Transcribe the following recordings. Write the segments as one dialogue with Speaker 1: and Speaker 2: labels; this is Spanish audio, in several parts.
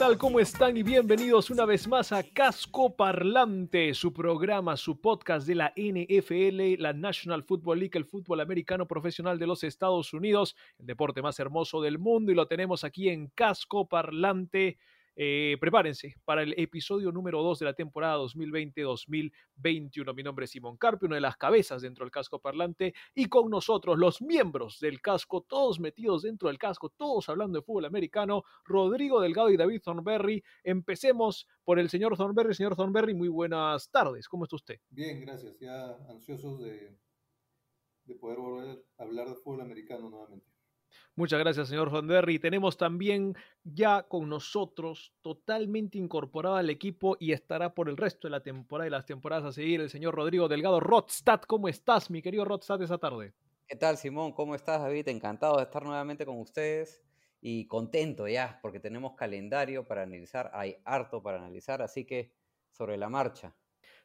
Speaker 1: Tal? ¿Cómo están? Y bienvenidos una vez más a Casco Parlante, su programa, su podcast de la NFL, la National Football League, el fútbol americano profesional de los Estados Unidos, el deporte más hermoso del mundo, y lo tenemos aquí en Casco Parlante. Eh, prepárense para el episodio número 2 de la temporada 2020-2021. Mi nombre es Simón Carpio, una de las cabezas dentro del casco parlante, y con nosotros los miembros del casco, todos metidos dentro del casco, todos hablando de fútbol americano, Rodrigo Delgado y David Thornberry. Empecemos por el señor Thornberry. Señor Thornberry, muy buenas tardes. ¿Cómo está usted?
Speaker 2: Bien, gracias. Ya ansiosos de, de poder volver a hablar de fútbol americano nuevamente.
Speaker 1: Muchas gracias, señor Thornberry. Tenemos también ya con nosotros, totalmente incorporado al equipo y estará por el resto de la temporada y las temporadas a seguir, el señor Rodrigo Delgado. Rodstad, ¿cómo estás, mi querido Rodstad, esa tarde?
Speaker 3: ¿Qué tal, Simón? ¿Cómo estás, David? Encantado de estar nuevamente con ustedes y contento ya, porque tenemos calendario para analizar, hay harto para analizar, así que sobre la marcha.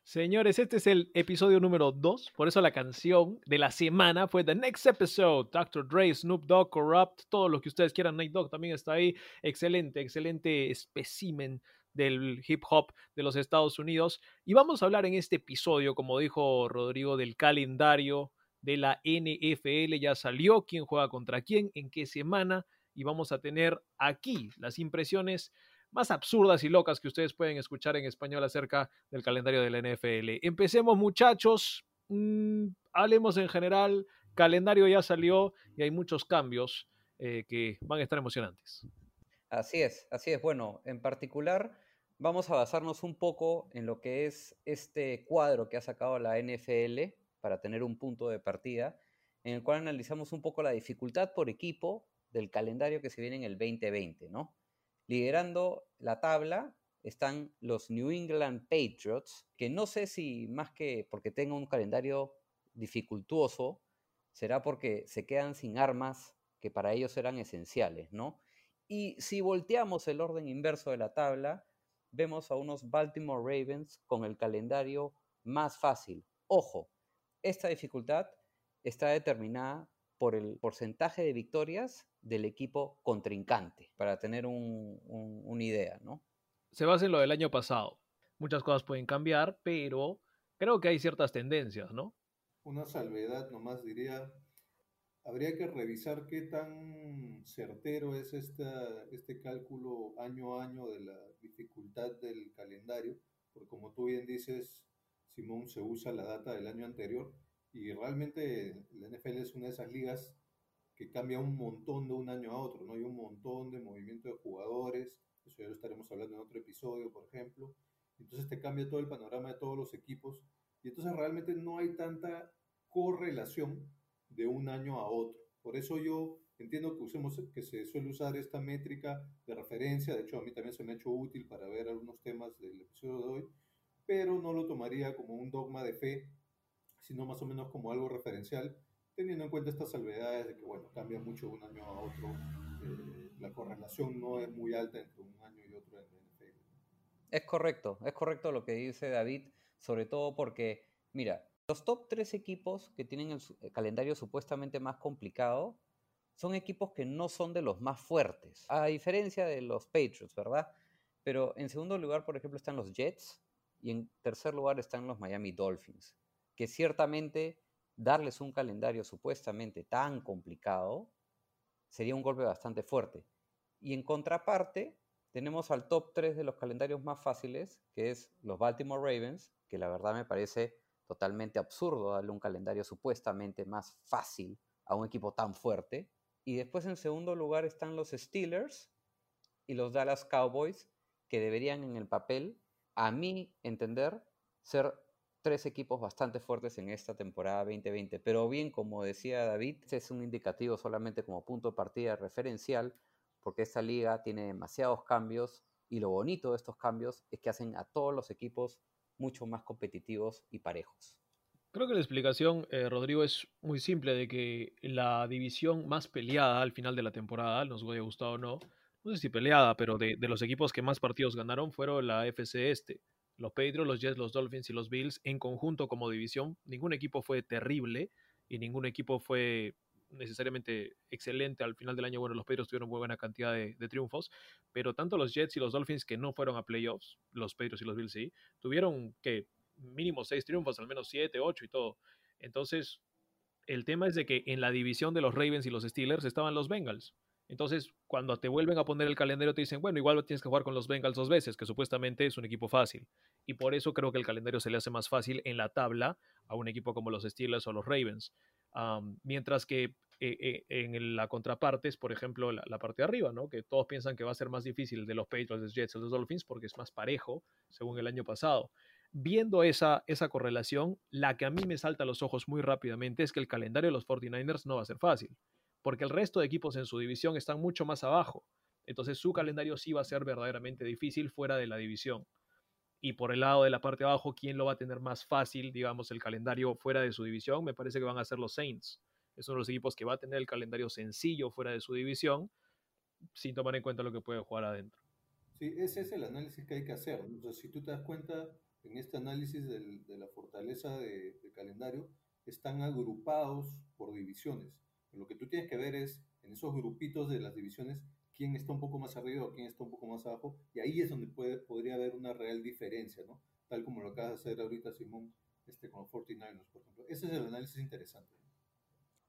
Speaker 1: Señores, este es el episodio número 2, por eso la canción de la semana fue The Next Episode, Dr. Dre, Snoop Dogg, Corrupt, todo lo que ustedes quieran, Night Dogg también está ahí, excelente, excelente espécimen del hip hop de los Estados Unidos. Y vamos a hablar en este episodio, como dijo Rodrigo, del calendario de la NFL, ya salió, quién juega contra quién, en qué semana, y vamos a tener aquí las impresiones más absurdas y locas que ustedes pueden escuchar en español acerca del calendario de la NFL. Empecemos muchachos, mm, hablemos en general, calendario ya salió y hay muchos cambios eh, que van a estar emocionantes.
Speaker 3: Así es, así es. Bueno, en particular vamos a basarnos un poco en lo que es este cuadro que ha sacado la NFL para tener un punto de partida, en el cual analizamos un poco la dificultad por equipo del calendario que se viene en el 2020, ¿no? Liderando la tabla están los New England Patriots, que no sé si más que porque tengan un calendario dificultuoso, será porque se quedan sin armas que para ellos eran esenciales, ¿no? Y si volteamos el orden inverso de la tabla, vemos a unos Baltimore Ravens con el calendario más fácil. Ojo, esta dificultad está determinada por el porcentaje de victorias del equipo contrincante, para tener un, un, una idea, ¿no?
Speaker 1: Se basa en lo del año pasado. Muchas cosas pueden cambiar, pero creo que hay ciertas tendencias, ¿no?
Speaker 2: Una salvedad nomás diría, habría que revisar qué tan certero es esta, este cálculo año a año de la dificultad del calendario, porque como tú bien dices, Simón, se usa la data del año anterior y realmente la NFL es una de esas ligas que cambia un montón de un año a otro, ¿no? Hay un montón de movimiento de jugadores, eso ya lo estaremos hablando en otro episodio, por ejemplo. Entonces te cambia todo el panorama de todos los equipos y entonces realmente no hay tanta correlación de un año a otro. Por eso yo entiendo que usemos que se suele usar esta métrica de referencia, de hecho a mí también se me ha hecho útil para ver algunos temas del episodio de hoy, pero no lo tomaría como un dogma de fe, sino más o menos como algo referencial teniendo en cuenta estas salvedades de que, bueno, cambia mucho de un año a otro, eh, la correlación no es muy alta entre un año y otro en el NFL.
Speaker 3: Es correcto, es correcto lo que dice David, sobre todo porque, mira, los top tres equipos que tienen el, el calendario supuestamente más complicado son equipos que no son de los más fuertes, a diferencia de los Patriots, ¿verdad? Pero en segundo lugar, por ejemplo, están los Jets y en tercer lugar están los Miami Dolphins, que ciertamente darles un calendario supuestamente tan complicado sería un golpe bastante fuerte. Y en contraparte, tenemos al top 3 de los calendarios más fáciles, que es los Baltimore Ravens, que la verdad me parece totalmente absurdo darle un calendario supuestamente más fácil a un equipo tan fuerte. Y después en segundo lugar están los Steelers y los Dallas Cowboys, que deberían en el papel, a mi entender, ser tres equipos bastante fuertes en esta temporada 2020. Pero bien, como decía David, este es un indicativo solamente como punto de partida referencial, porque esta liga tiene demasiados cambios y lo bonito de estos cambios es que hacen a todos los equipos mucho más competitivos y parejos.
Speaker 1: Creo que la explicación, eh, Rodrigo, es muy simple de que la división más peleada al final de la temporada, nos haya gustado o no, no sé si peleada, pero de, de los equipos que más partidos ganaron fueron la FC Este. Los Patriots, los Jets, los Dolphins y los Bills en conjunto como división. Ningún equipo fue terrible y ningún equipo fue necesariamente excelente al final del año. Bueno, los Patriots tuvieron buena cantidad de, de, triunfos, pero tanto los Jets y los Dolphins que no fueron a playoffs, los Patriots y los Bills sí, tuvieron que mínimo seis triunfos, al menos siete, ocho y todo. Entonces, el tema es de que en la división de los Ravens y los Steelers estaban los Bengals. Entonces, cuando te vuelven a poner el calendario, te dicen, bueno, igual tienes que jugar con los Bengals dos veces, que supuestamente es un equipo fácil. Y por eso creo que el calendario se le hace más fácil en la tabla a un equipo como los Steelers o los Ravens. Mientras que eh, eh, en la contraparte es, por ejemplo, la, la, parte de arriba, ¿no? Que todos piensan que va a ser más difícil de los Patriots, los Jets, los Dolphins, porque es más parejo, según el año pasado. Viendo esa, esa correlación, la que a mí me salta a los ojos muy rápidamente es que el calendario de los 49ers no va a ser fácil porque el resto de equipos en su división están mucho más abajo. Entonces su calendario sí va a ser verdaderamente difícil fuera de la división. Y por el lado de la parte de abajo, ¿quién lo va a tener más fácil, digamos, el calendario fuera de su división? Me parece que van a ser los Saints. Es uno de los equipos que va a tener el calendario sencillo fuera de su división, sin tomar en cuenta lo que puede jugar adentro.
Speaker 2: Sí, ese es el análisis que hay que hacer. Entonces, si tú te das cuenta, en este análisis de la fortaleza de calendario, están agrupados por divisiones. Lo que tú tienes que ver es en esos grupitos de las divisiones quién está un poco más arriba o quién está un poco más abajo, y ahí es donde puede, podría haber una real diferencia, ¿no? Tal como lo acaba de hacer ahorita Simón este, con los 49ers, por ejemplo. Ese es el análisis interesante.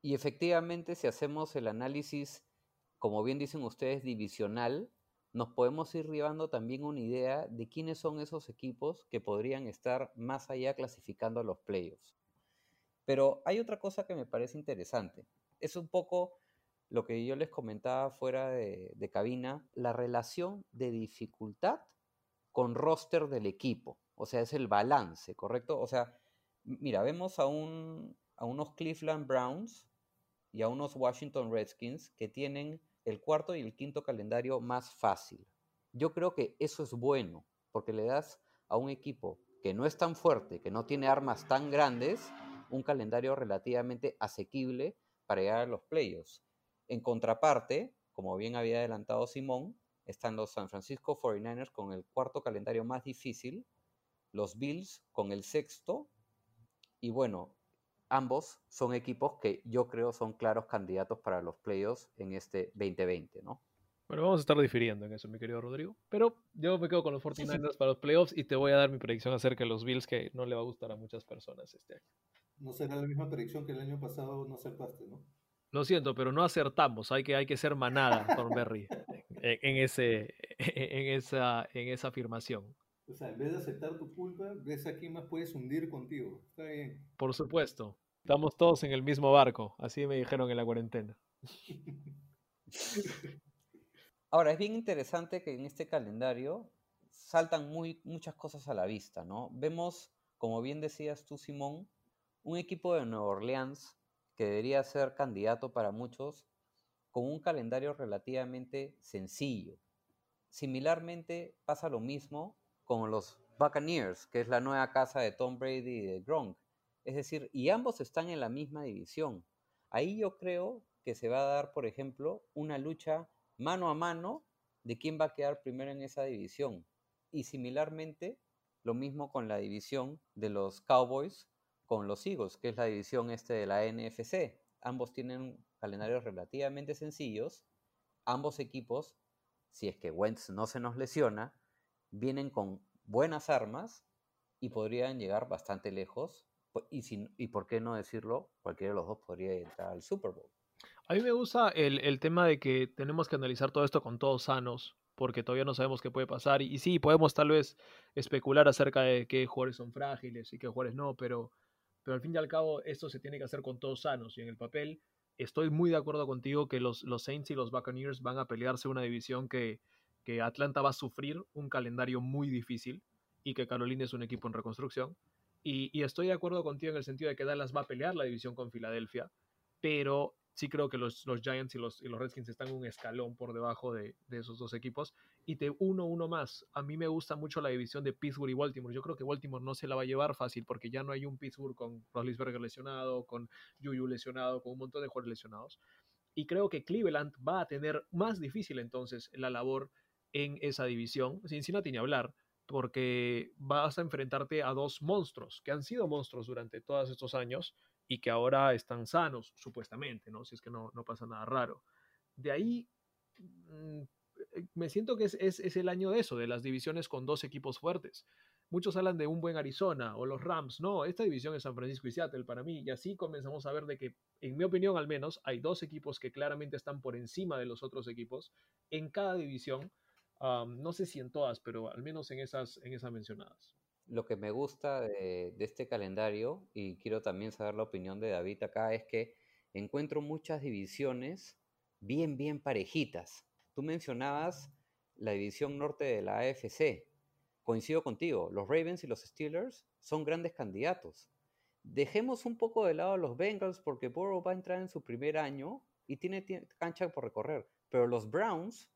Speaker 3: Y efectivamente, si hacemos el análisis, como bien dicen ustedes, divisional, nos podemos ir llevando también una idea de quiénes son esos equipos que podrían estar más allá clasificando a los playoffs. Pero hay otra cosa que me parece interesante es un poco lo que yo les comentaba fuera de, cabina, la relación de dificultad con roster del equipo. O sea, es el balance, ¿correcto? O sea, mira, vemos a, un, a unos Cleveland Browns y a unos Washington Redskins que tienen el cuarto y el quinto calendario más fácil. Yo creo que eso es bueno, porque le das a un equipo que no es tan fuerte, que no tiene armas tan grandes, un calendario relativamente asequible para llegar a los playoffs. En contraparte, como bien había adelantado Simón, están los San Francisco 49ers con el cuarto calendario más difícil, los Bills con el sexto, y bueno, ambos son equipos que yo creo son claros candidatos para los playoffs en este 2020, ¿no?
Speaker 1: Bueno, vamos a estar difiriendo en eso, mi querido Rodrigo. Pero yo me quedo con los 49ers sí, sí. para los playoffs y te voy a dar mi predicción acerca de los Bills que no le va a gustar a muchas personas este año.
Speaker 2: No será la misma predicción que el año pasado no acertaste, ¿no?
Speaker 1: Lo siento, pero no acertamos. Hay que, hay que ser manada, Thornberry, en, en, ese, en, esa, en esa afirmación.
Speaker 2: O sea, en vez de aceptar tu culpa, ves a quién más puedes hundir contigo. Está bien.
Speaker 1: Por supuesto. Estamos todos en el mismo barco. Así me dijeron en la cuarentena.
Speaker 3: Ahora, es bien interesante que en este calendario saltan muy, muchas cosas a la vista, ¿no? Vemos, como bien decías tú, Simón, un equipo de Nueva Orleans que debería ser candidato para muchos con un calendario relativamente sencillo. Similarmente pasa lo mismo con los Buccaneers, que es la nueva casa de Tom Brady y de Gronk. Es decir, y ambos están en la misma división. Ahí yo creo que se va a dar, por ejemplo, una lucha mano a mano de quién va a quedar primero en esa división. Y similarmente, lo mismo con la división de los Cowboys con los Eagles, que es la división este de la NFC. Ambos tienen calendarios relativamente sencillos. Ambos equipos, si es que Wentz no se nos lesiona, vienen con buenas armas y podrían llegar bastante lejos. Y, y por qué no decirlo, cualquiera de los dos podría entrar al Super Bowl.
Speaker 1: A mí me gusta el, el, tema de que tenemos que analizar todo esto con todos sanos, porque todavía no sabemos qué puede pasar. Y, y, sí, podemos tal vez especular acerca de qué jugadores son frágiles y qué jugadores no, pero, pero al fin y al cabo esto se tiene que hacer con todos sanos. Y en el papel estoy muy de acuerdo contigo que los, los Saints y los Buccaneers van a pelearse una división que, que Atlanta va a sufrir un calendario muy difícil y que Carolina es un equipo en reconstrucción. Y, y estoy de acuerdo contigo en el sentido de que Dallas va a pelear la división con Filadelfia, pero sí creo que los, los Giants y los, y los Redskins están un escalón por debajo de, de esos dos equipos. Y te uno, uno más. A mí me gusta mucho la división de Pittsburgh y Baltimore. Yo creo que Baltimore no se la va a llevar fácil porque ya no hay un Pittsburgh con Roethlisberger lesionado, con Juju lesionado, con un montón de jugadores lesionados. Y creo que Cleveland va a tener más difícil entonces la labor en esa división. Cincinnati ni hablar, porque vas a enfrentarte a dos monstruos que han sido monstruos durante todos estos años y que ahora están sanos, supuestamente, ¿no? Si es que no, no pasa nada raro. De ahí, mm, me siento que es, es, es, el año de eso, de las divisiones con dos equipos fuertes. Muchos hablan de un buen Arizona o los Rams. No, esta división es San Francisco y Seattle para mí. Y así comenzamos a ver de que, en mi opinión al menos, hay dos equipos que claramente están por encima de los otros equipos en cada división. No sé si en todas, pero al menos en esas, en esas mencionadas
Speaker 3: lo que me gusta de, de, este calendario, y quiero también saber la opinión de David acá, es que encuentro muchas divisiones bien, bien parejitas. Tú mencionabas la división norte de la AFC. Coincido contigo, los Ravens y los Steelers son grandes candidatos. Dejemos un poco de lado a los Bengals porque Burrow va a entrar en su primer año y tiene, cancha por recorrer. Pero los Browns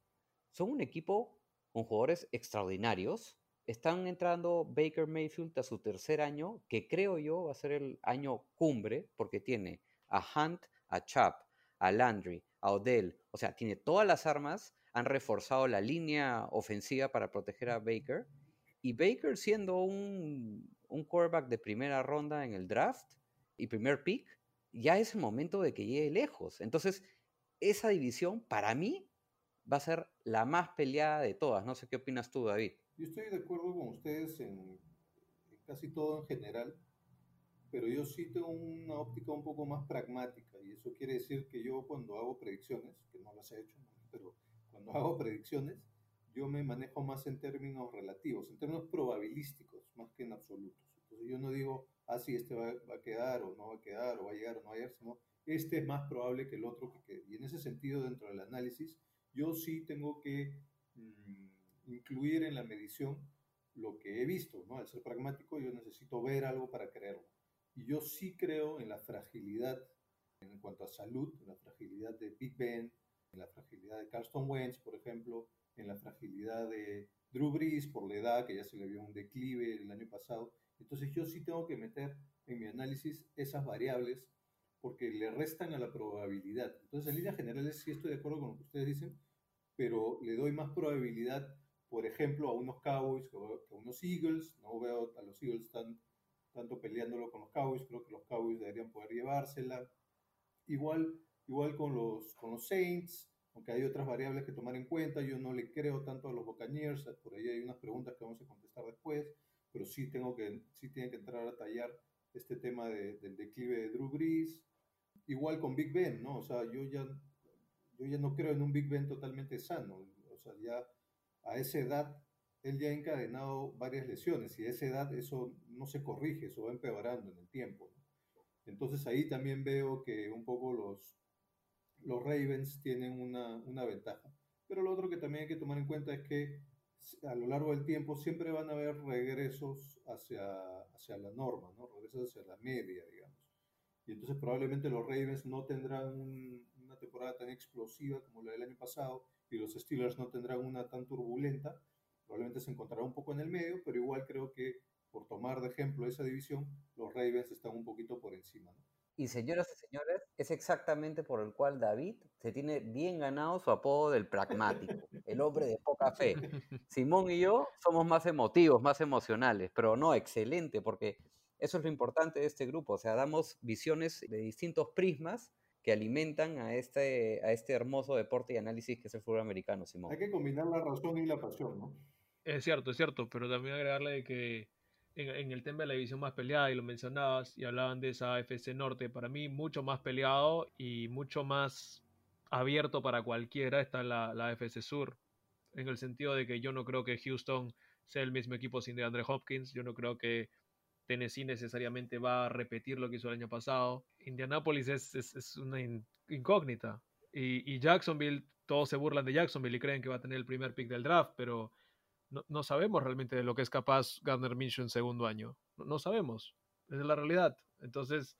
Speaker 3: son un equipo con jugadores extraordinarios, están entrando Baker Mayfield a su tercer año, que creo yo va a ser el año cumbre, porque tiene a Hunt, a Chubb, a Landry, a Odell, o sea, tiene todas las armas, han reforzado la línea ofensiva para proteger a Baker, y Baker siendo un, un quarterback de primera ronda en el draft y primer pick, ya es el momento de que llegue lejos. Entonces, esa división para mí va a ser la más peleada de todas. No sé qué opinas tú, David.
Speaker 2: Yo estoy de acuerdo con ustedes en, en, casi todo en general, pero yo sí tengo una óptica un poco más pragmática y eso quiere decir que yo cuando hago predicciones, que no las he hecho, pero cuando hago predicciones, yo me manejo más en términos relativos, en términos probabilísticos, más que en absolutos. Entonces yo no digo, ah, sí, este va, a quedar o no va a quedar, o va a llegar o no va a llegar, sino este es más probable que el otro que quede. Y en ese sentido, dentro del análisis, yo sí tengo que... Mmm, incluir en la medición lo que he visto, ¿no? Al ser pragmático yo necesito ver algo para creerlo. Y yo sí creo en la fragilidad en cuanto a salud, en la fragilidad de Big Ben, en la fragilidad de Carlton Wentz, por ejemplo, en la fragilidad de Drew Brees por la edad, que ya se le vio un declive el año pasado. Entonces yo sí tengo que meter en mi análisis esas variables porque le restan a la probabilidad. Entonces en líneas generales sí estoy de acuerdo con lo que ustedes dicen, pero le doy más probabilidad por ejemplo, a unos Cowboys que a unos Eagles. No veo a los Eagles tan, tanto peleándolo con los Cowboys. Creo que los Cowboys deberían poder llevársela. Igual, igual con, los, con los Saints, aunque hay otras variables que tomar en cuenta. Yo no le creo tanto a los Buccaneers. Por ahí hay unas preguntas que vamos a contestar después. Pero sí, tengo que, sí tiene que entrar a tallar este tema de, del declive de Drew Brees. Igual con Big Ben, ¿no? O sea, yo ya, yo ya no creo en un Big Ben totalmente sano. O sea, ya a esa edad él ya ha encadenado varias lesiones y a esa edad eso no se corrige, eso va empeorando en el tiempo. Entonces ahí también veo que un poco los, los Ravens tienen una, una, ventaja. Pero lo otro que también hay que tomar en cuenta es que a lo largo del tiempo siempre van a haber regresos hacia, hacia la norma, ¿no? regresos hacia la media, digamos. Y entonces probablemente los Ravens no tendrán un, una temporada tan explosiva como la del año pasado y los Steelers no tendrán una tan turbulenta, probablemente se encontrará un poco en el medio, pero igual creo que por tomar de ejemplo esa división, los Ravens están un poquito por encima. ¿no?
Speaker 3: Y señoras y señores, es exactamente por el cual David se tiene bien ganado su apodo del pragmático, el hombre de poca fe. Simón y yo somos más emotivos, más emocionales, pero no, excelente, porque eso es lo importante de este grupo, o sea, damos visiones de distintos prismas que alimentan a este, a este hermoso deporte y análisis que es el fútbol americano, Simón.
Speaker 2: Hay que combinar la razón y la pasión, ¿no?
Speaker 1: Es cierto, es cierto, pero también agregarle de que en, el tema de la división más peleada, y lo mencionabas, y hablaban de esa AFC Norte, para mí mucho más peleado y mucho más abierto para cualquiera está la, la AFC Sur, en el sentido de que yo no creo que Houston sea el mismo equipo sin DeAndre Hopkins, yo no creo que Tennessee necesariamente va a repetir lo que hizo el año pasado. Indianapolis es, es, es una in, incógnita. Y, y, Jacksonville, todos se burlan de Jacksonville y creen que va a tener el primer pick del draft, pero no, no sabemos realmente de lo que es capaz Gardner Minshew en segundo año. No, sabemos. Es la realidad. Entonces,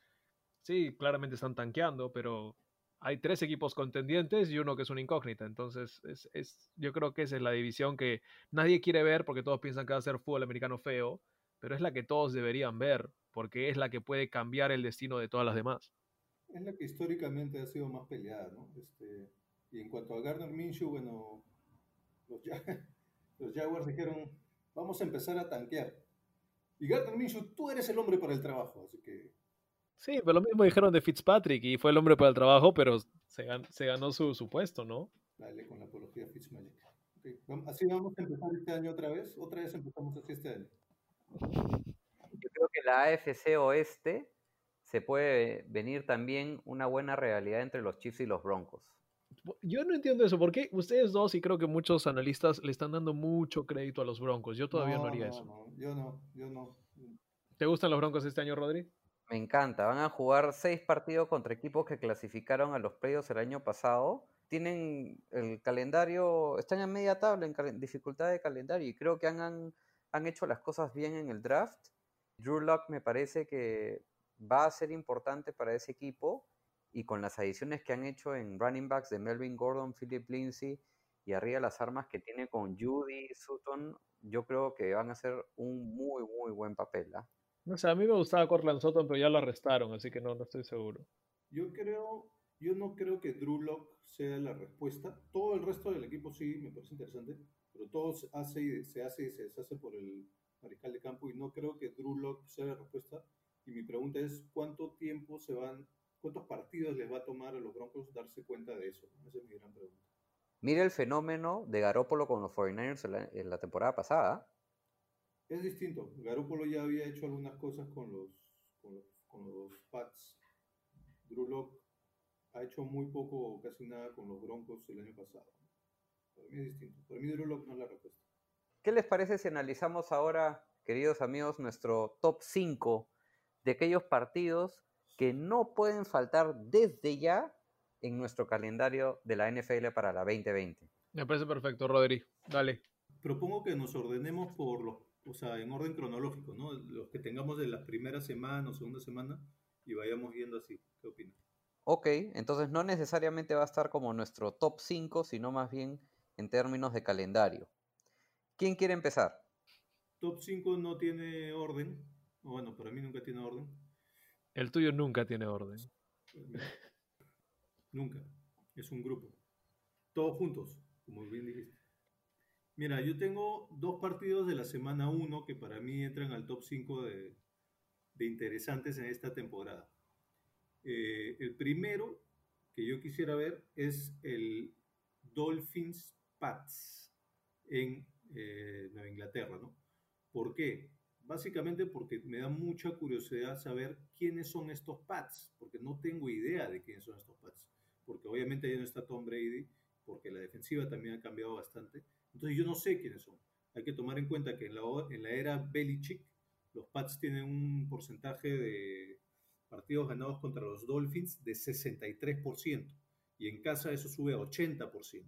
Speaker 1: sí, claramente están tanqueando, pero hay tres equipos contendientes y uno que es una incógnita. Entonces, es, es, yo creo que esa es la división que nadie quiere ver porque todos piensan que va a ser fútbol americano feo, pero es la que todos deberían ver porque es la que puede cambiar el destino de todas las demás.
Speaker 2: Es la que históricamente ha sido más peleada, ¿no? Este, y en cuanto a Gardner Minshew, bueno, los Jaguars dijeron, vamos a empezar a tanquear. Y Gardner Minshew, tú eres el hombre para el trabajo, así que
Speaker 1: Sí, pero lo mismo dijeron de Fitzpatrick y fue el hombre para el trabajo, pero se, gan- se ganó su, su puesto, ¿no?
Speaker 2: dale con la apología Fitzmagic. Ok, vam- Así vamos a empezar este año otra vez. Otra vez empezamos así este año.
Speaker 3: Yo creo que la AFC Oeste se puede venir también una buena realidad entre los Chiefs y los Broncos.
Speaker 1: Yo no entiendo eso, porque ustedes dos y creo que muchos analistas le están dando mucho crédito a los Broncos. Yo todavía no, haría eso.
Speaker 2: no, yo no, yo no.
Speaker 1: ¿Te gustan los Broncos este año, Rodri?
Speaker 3: Me encanta. Van a jugar seis partidos contra equipos que clasificaron a los playoffs el año pasado. Tienen el calendario, están en media tabla en dificultad de calendario y creo que han, han, han hecho las cosas bien en el draft. Drew Lock me parece que va a ser importante para ese equipo y con las adiciones que han hecho en running backs de Melvin Gordon, Philip Lindsay y arriba las armas que tiene con Judy, Sutton, yo creo que van a hacer un muy, muy buen papel. ¿ah?
Speaker 1: No sé, a mí me gustaba Cortland Sutton, pero ya lo arrestaron, así que no, no estoy seguro.
Speaker 2: Yo creo, yo no creo que Drew Lock sea la respuesta. Todo el resto del equipo sí me parece interesante, pero todo se hace y se hace y se deshace por el mariscal de campo y no creo que Drew Lock sea la respuesta. Y mi pregunta es cuánto tiempo se van, cuántos partidos les va a tomar a los Broncos darse cuenta de eso. Esa es mi gran pregunta.
Speaker 3: Mira el fenómeno de Garópolo con los 49ers en la, en la temporada pasada.
Speaker 2: Es distinto. Garoppolo ya había hecho algunas cosas con los, con los, con los Pats. Drew Lock ha hecho muy poco o casi nada con los Broncos el año pasado. Para mí es distinto. Para mí Drew Lock no es la respuesta.
Speaker 3: ¿Qué les parece si analizamos ahora, queridos amigos, nuestro top 5 de aquellos partidos que no pueden faltar desde ya en nuestro calendario de la NFL para la 2020?
Speaker 1: Me parece perfecto, Rodri. Dale.
Speaker 2: Propongo que nos ordenemos por los, o sea, en orden cronológico, ¿no? Los que tengamos de la primera semana o segunda semana y vayamos viendo así. ¿Qué opinas?
Speaker 3: Ok, entonces no necesariamente va a estar como nuestro top 5, sino más bien en términos de calendario. ¿Quién quiere empezar?
Speaker 2: Top 5 no tiene orden. Bueno, para mí nunca tiene orden.
Speaker 1: El tuyo nunca tiene orden.
Speaker 2: Nunca. Es un grupo. Todos juntos, como bien dijiste. Mira, yo tengo dos partidos de la semana 1 que para mí entran al top 5 de, interesantes en esta temporada. Eh, el primero que yo quisiera ver es el Dolphins Pats en eh, Nueva Inglaterra, ¿no? ¿Por qué? Básicamente porque me da mucha curiosidad saber quiénes son estos Pats, porque no tengo idea de quiénes son estos Pats, porque obviamente ya no está Tom Brady, porque la defensiva también ha cambiado bastante, entonces yo no sé quiénes son. Hay que tomar en cuenta que en la, en la era Belichick, los Pats tienen un porcentaje de partidos ganados contra los Dolphins de 63%, y en casa eso sube a 80%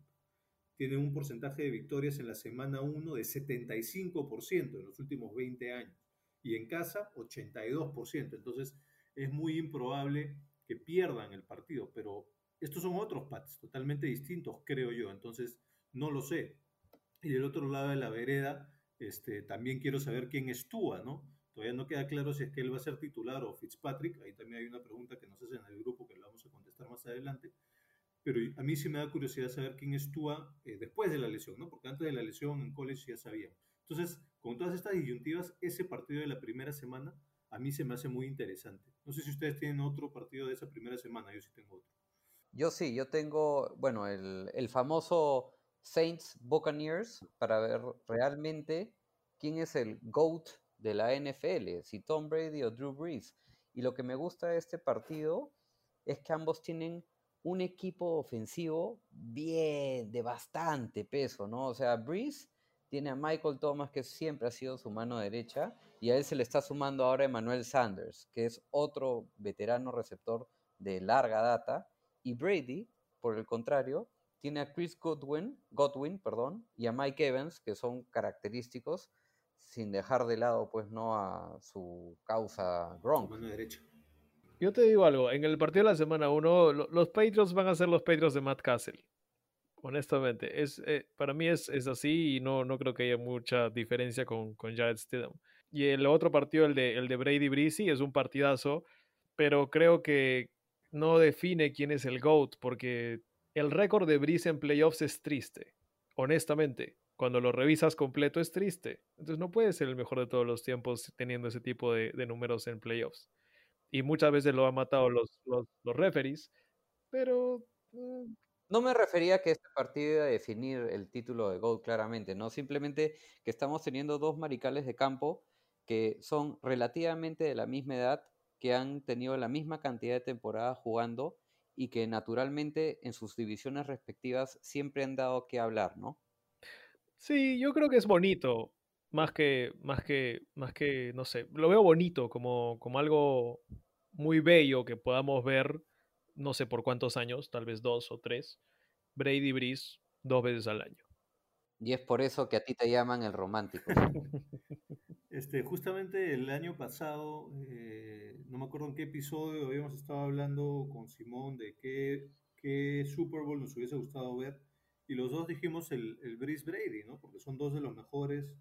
Speaker 2: tiene un porcentaje de victorias en la semana 1 de 75% en los últimos 20 años. Y en casa, 82%. Entonces, es muy improbable que pierdan el partido. Pero estos son otros Pats, totalmente distintos, creo yo. Entonces, no lo sé. Y del otro lado de la vereda, este, también quiero saber quién es Tua, ¿no? Todavía no queda claro si es que él va a ser titular o Fitzpatrick. Ahí también hay una pregunta que nos hacen en el grupo que la vamos a contestar más adelante pero a mí sí me da curiosidad saber quién es Tua eh, después de la lesión, ¿no? Porque antes de la lesión en college ya sabíamos. Entonces, con todas estas disyuntivas, ese partido de la primera semana a mí se me hace muy interesante. No sé si ustedes tienen otro partido de esa primera semana, yo sí tengo otro.
Speaker 3: Yo sí, yo tengo, bueno, el, el famoso Saints Buccaneers para ver realmente quién es el GOAT de la NFL, si Tom Brady o Drew Brees. Y lo que me gusta de este partido es que ambos tienen un equipo ofensivo bien, de bastante peso, ¿no? O sea, Brees tiene a Michael Thomas, que siempre ha sido su mano derecha, y a él se le está sumando ahora Emmanuel Sanders, que es otro veterano receptor de larga data, y Brady, por el contrario, tiene a Chris Godwin, Godwin perdón, y a Mike Evans, que son característicos, sin dejar de lado, pues, no a su causa Gronk.
Speaker 2: mano derecha.
Speaker 1: Yo te digo algo, en el partido de la semana 1, los Patriots van a ser los Patriots de Matt Castle. Honestamente, es, eh, para mí es, es, así y no, no creo que haya mucha diferencia con, con Jared Stidham. Y el otro partido, el de, el de Brady Breezy, es un partidazo, pero creo que no define quién es el GOAT, porque el récord de Breeze en playoffs es triste, honestamente. Cuando lo revisas completo es triste. Entonces no puede ser el mejor de todos los tiempos teniendo ese tipo de, de números en playoffs. Y muchas veces lo han matado los, los, los referees, pero... Mm,
Speaker 3: no me refería a que este partido iba a definir el título de GOAT claramente, ¿no? Simplemente que estamos teniendo dos maricales de campo que son relativamente de la misma edad, que han tenido la misma cantidad de temporadas jugando y que naturalmente en sus divisiones respectivas siempre han dado que hablar, ¿no?
Speaker 1: Sí, yo creo que es bonito, más que, más que, más que, no sé, lo veo bonito, como, como algo muy bello que podamos ver, no sé por cuántos años, tal vez dos o tres, Brady Breeze dos veces al año.
Speaker 3: Y es por eso que a ti te llaman el romántico.
Speaker 2: Este, justamente el año pasado, eh, no me acuerdo en qué episodio, habíamos estado hablando con Simón de qué, qué Super Bowl nos hubiese gustado ver, y los dos dijimos el, el Breeze Brady, ¿no? Porque son dos de los mejores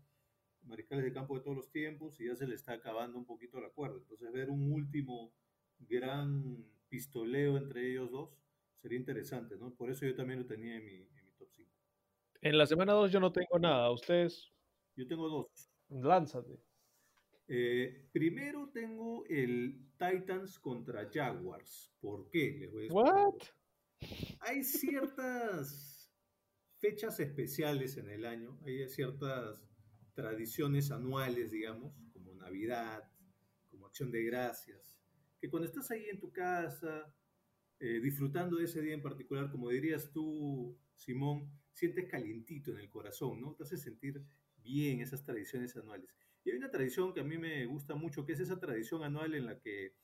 Speaker 2: mariscales de campo de todos los tiempos y ya se le está acabando un poquito la cuerda. Entonces, ver un último gran pistoleo entre ellos dos sería interesante, ¿no? Por eso yo también lo tenía en mi, en mi top 5.
Speaker 1: En la semana 2 yo no tengo nada, ¿ustedes?
Speaker 2: Yo tengo dos.
Speaker 1: Lánzate.
Speaker 2: Eh, primero tengo el Titans contra Jaguars. ¿Por qué? Les voy a
Speaker 1: What?
Speaker 2: Hay ciertas fechas especiales en el año, hay ciertas tradiciones anuales, digamos, como Navidad, como Acción de Gracias, que cuando estás ahí en tu casa, eh, disfrutando de ese día en particular, como dirías tú, Simón, sientes calientito en el corazón, ¿no? Te hace sentir bien esas tradiciones anuales. Y hay una tradición que a mí me gusta mucho, que es esa tradición anual en la que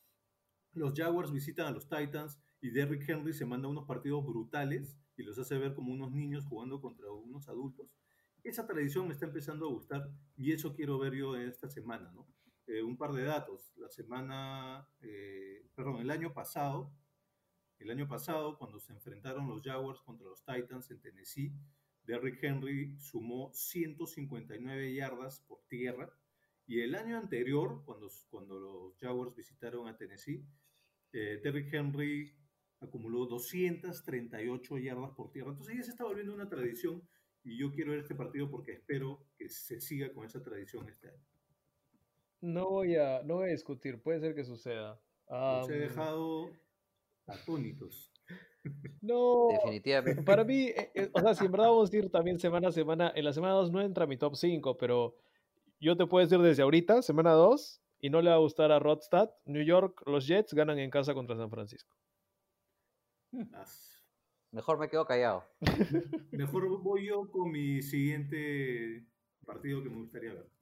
Speaker 2: los Jaguars visitan a los Titans y Derrick Henry se manda unos partidos brutales y los hace ver como unos niños jugando contra unos adultos. Esa tradición me está empezando a gustar y eso quiero ver yo esta semana, ¿no? Eh, un par de datos. La semana, eh, perdón, el año pasado, el año pasado, cuando se enfrentaron los Jaguars contra los Titans en Tennessee, Derrick Henry sumó 159 yardas por tierra. Y el año anterior, cuando, cuando los Jaguars visitaron a Tennessee, eh, Derrick Henry acumuló 238 yardas por tierra. Entonces ya se está volviendo una tradición y yo quiero ver este partido porque espero que se siga con esa tradición este año.
Speaker 1: No voy a, no voy a discutir, puede ser que suceda.
Speaker 2: Los he dejado atónitos.
Speaker 1: No,
Speaker 3: Definitivamente.
Speaker 1: para mí, eh, eh, o sea, si en verdad vamos a ir también semana a semana, en la semana 2 no entra mi top 5, pero yo te puedo decir desde ahorita, semana 2, y no le va a gustar a Rodstad, New York, los Jets ganan en casa contra San Francisco.
Speaker 3: Mejor me quedo callado.
Speaker 2: Mejor voy yo con mi siguiente partido que me gustaría ver.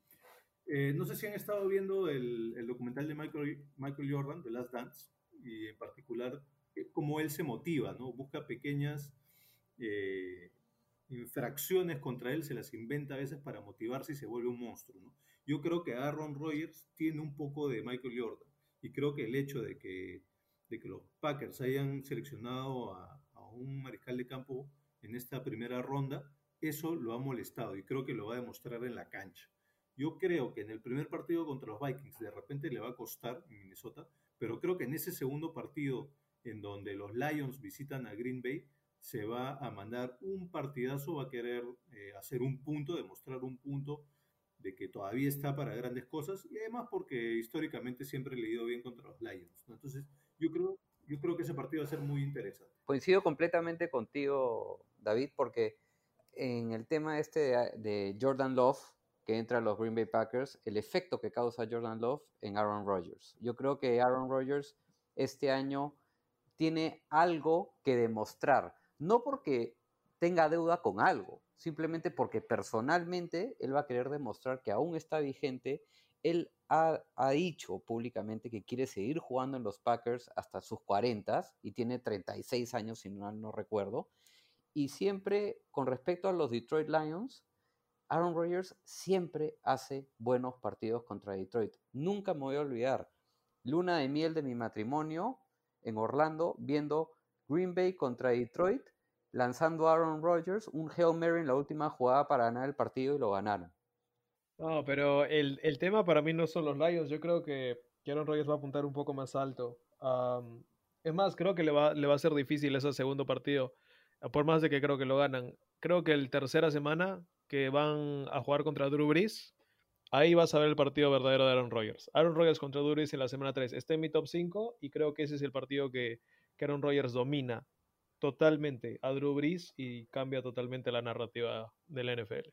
Speaker 2: Eh, no sé si han estado viendo el, documental de Michael, Michael Jordan, The Last Dance, y en particular eh, cómo él se motiva, ¿no? Busca pequeñas eh, infracciones contra él, se las inventa a veces para motivarse y se vuelve un monstruo, ¿no? Yo creo que Aaron Rodgers tiene un poco de Michael Jordan y creo que el hecho de que, de que los Packers hayan seleccionado a, a un mariscal de campo en esta primera ronda, eso lo ha molestado y creo que lo va a demostrar en la cancha. Yo creo que en el primer partido contra los Vikings de repente le va a costar en Minnesota, pero creo que en ese segundo partido en donde los Lions visitan a Green Bay, se va a mandar un partidazo, va a querer eh, hacer un punto, demostrar un punto de que todavía está para grandes cosas y además porque históricamente siempre le ha ido bien contra los Lions. Entonces, yo creo, yo creo que ese partido va a ser muy interesante.
Speaker 3: Coincido completamente contigo, David, porque en el tema este de, de Jordan Love, que entra a los Green Bay Packers, el efecto que causa Jordan Love en Aaron Rodgers. Yo creo que Aaron Rodgers este año tiene algo que demostrar, no porque tenga deuda con algo, simplemente porque personalmente él va a querer demostrar que aún está vigente. Él ha, ha dicho públicamente que quiere seguir jugando en los Packers hasta sus 40 y tiene 36 años, si no, no recuerdo. Y siempre, con respecto a los Detroit Lions, Aaron Rodgers siempre hace buenos partidos contra Detroit. Nunca me voy a olvidar. luna de miel de mi matrimonio en Orlando, viendo Green Bay contra Detroit, lanzando a Aaron Rodgers un Hail Mary en la última jugada para ganar el partido y lo ganaron.
Speaker 1: No, pero el, el tema para mí no son los Lions. Yo creo que Aaron Rodgers va a apuntar un poco más alto. Es más, creo que le va, le va a ser difícil ese segundo partido. Por más de que creo que lo ganan. Creo que el tercera semana que van a jugar contra Drew Brees, ahí vas a ver el partido verdadero de Aaron Rodgers. Aaron Rodgers contra Drew Brees en la semana 3 está en mi top 5 y creo que ese es el partido que, que Aaron Rodgers domina totalmente a Drew Brees y cambia totalmente la narrativa de la NFL.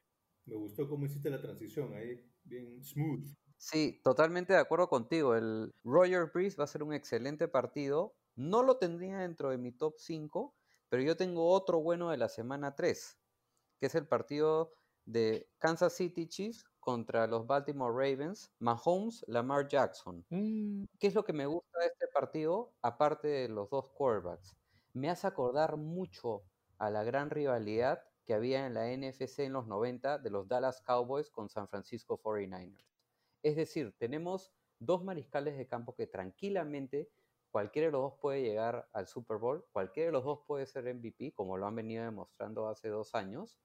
Speaker 2: Me gustó cómo hiciste la transición ahí, bien smooth.
Speaker 3: Sí, totalmente de acuerdo contigo. El Roger Breeze va a ser un excelente partido. No lo tendría dentro de mi top 5, pero yo tengo otro bueno de la semana 3, que es el partido de Kansas City Chiefs contra los Baltimore Ravens, Mahomes, Lamar Jackson.
Speaker 1: Mm,
Speaker 3: ¿Qué es lo que me gusta de este partido, aparte de los dos quarterbacks? Me hace acordar mucho a la gran rivalidad que había en la NFC en los 90 de los Dallas Cowboys con San Francisco 49ers. Es decir, tenemos dos mariscales de campo que tranquilamente cualquiera de los dos puede llegar al Super Bowl, cualquiera de los dos puede ser MVP, como lo han venido demostrando hace dos años.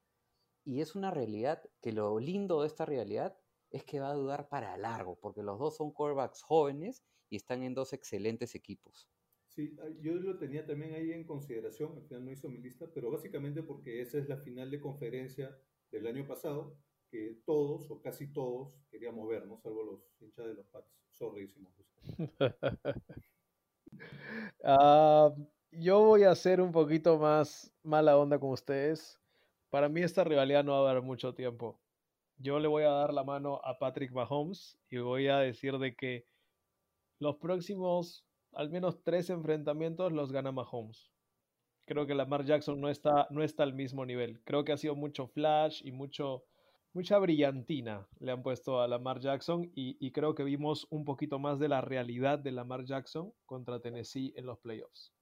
Speaker 3: Y es una realidad que lo lindo de esta realidad es que va a durar para largo, porque los dos son quarterbacks jóvenes y están en dos excelentes equipos.
Speaker 2: Sí, yo lo tenía también ahí en consideración, al final no hizo mi lista, pero básicamente porque esa es la final de conferencia del año pasado, que todos o casi todos queríamos ver, ¿no? Salvo los hinchas de los Pats. Sorry, hicimos
Speaker 1: Ah, yo voy a ser un poquito más mala onda con ustedes. Para mí esta rivalidad no va a dar mucho tiempo. Yo le voy a dar la mano a Patrick Mahomes y voy a decir de que los próximos al menos tres enfrentamientos los gana Mahomes. Creo que Lamar Jackson no está, no está al mismo nivel. Creo que ha sido mucho flash y mucho, mucha brillantina le han puesto a Lamar Jackson y, y creo que vimos un poquito más de la realidad de Lamar Jackson contra Tennessee en los playoffs.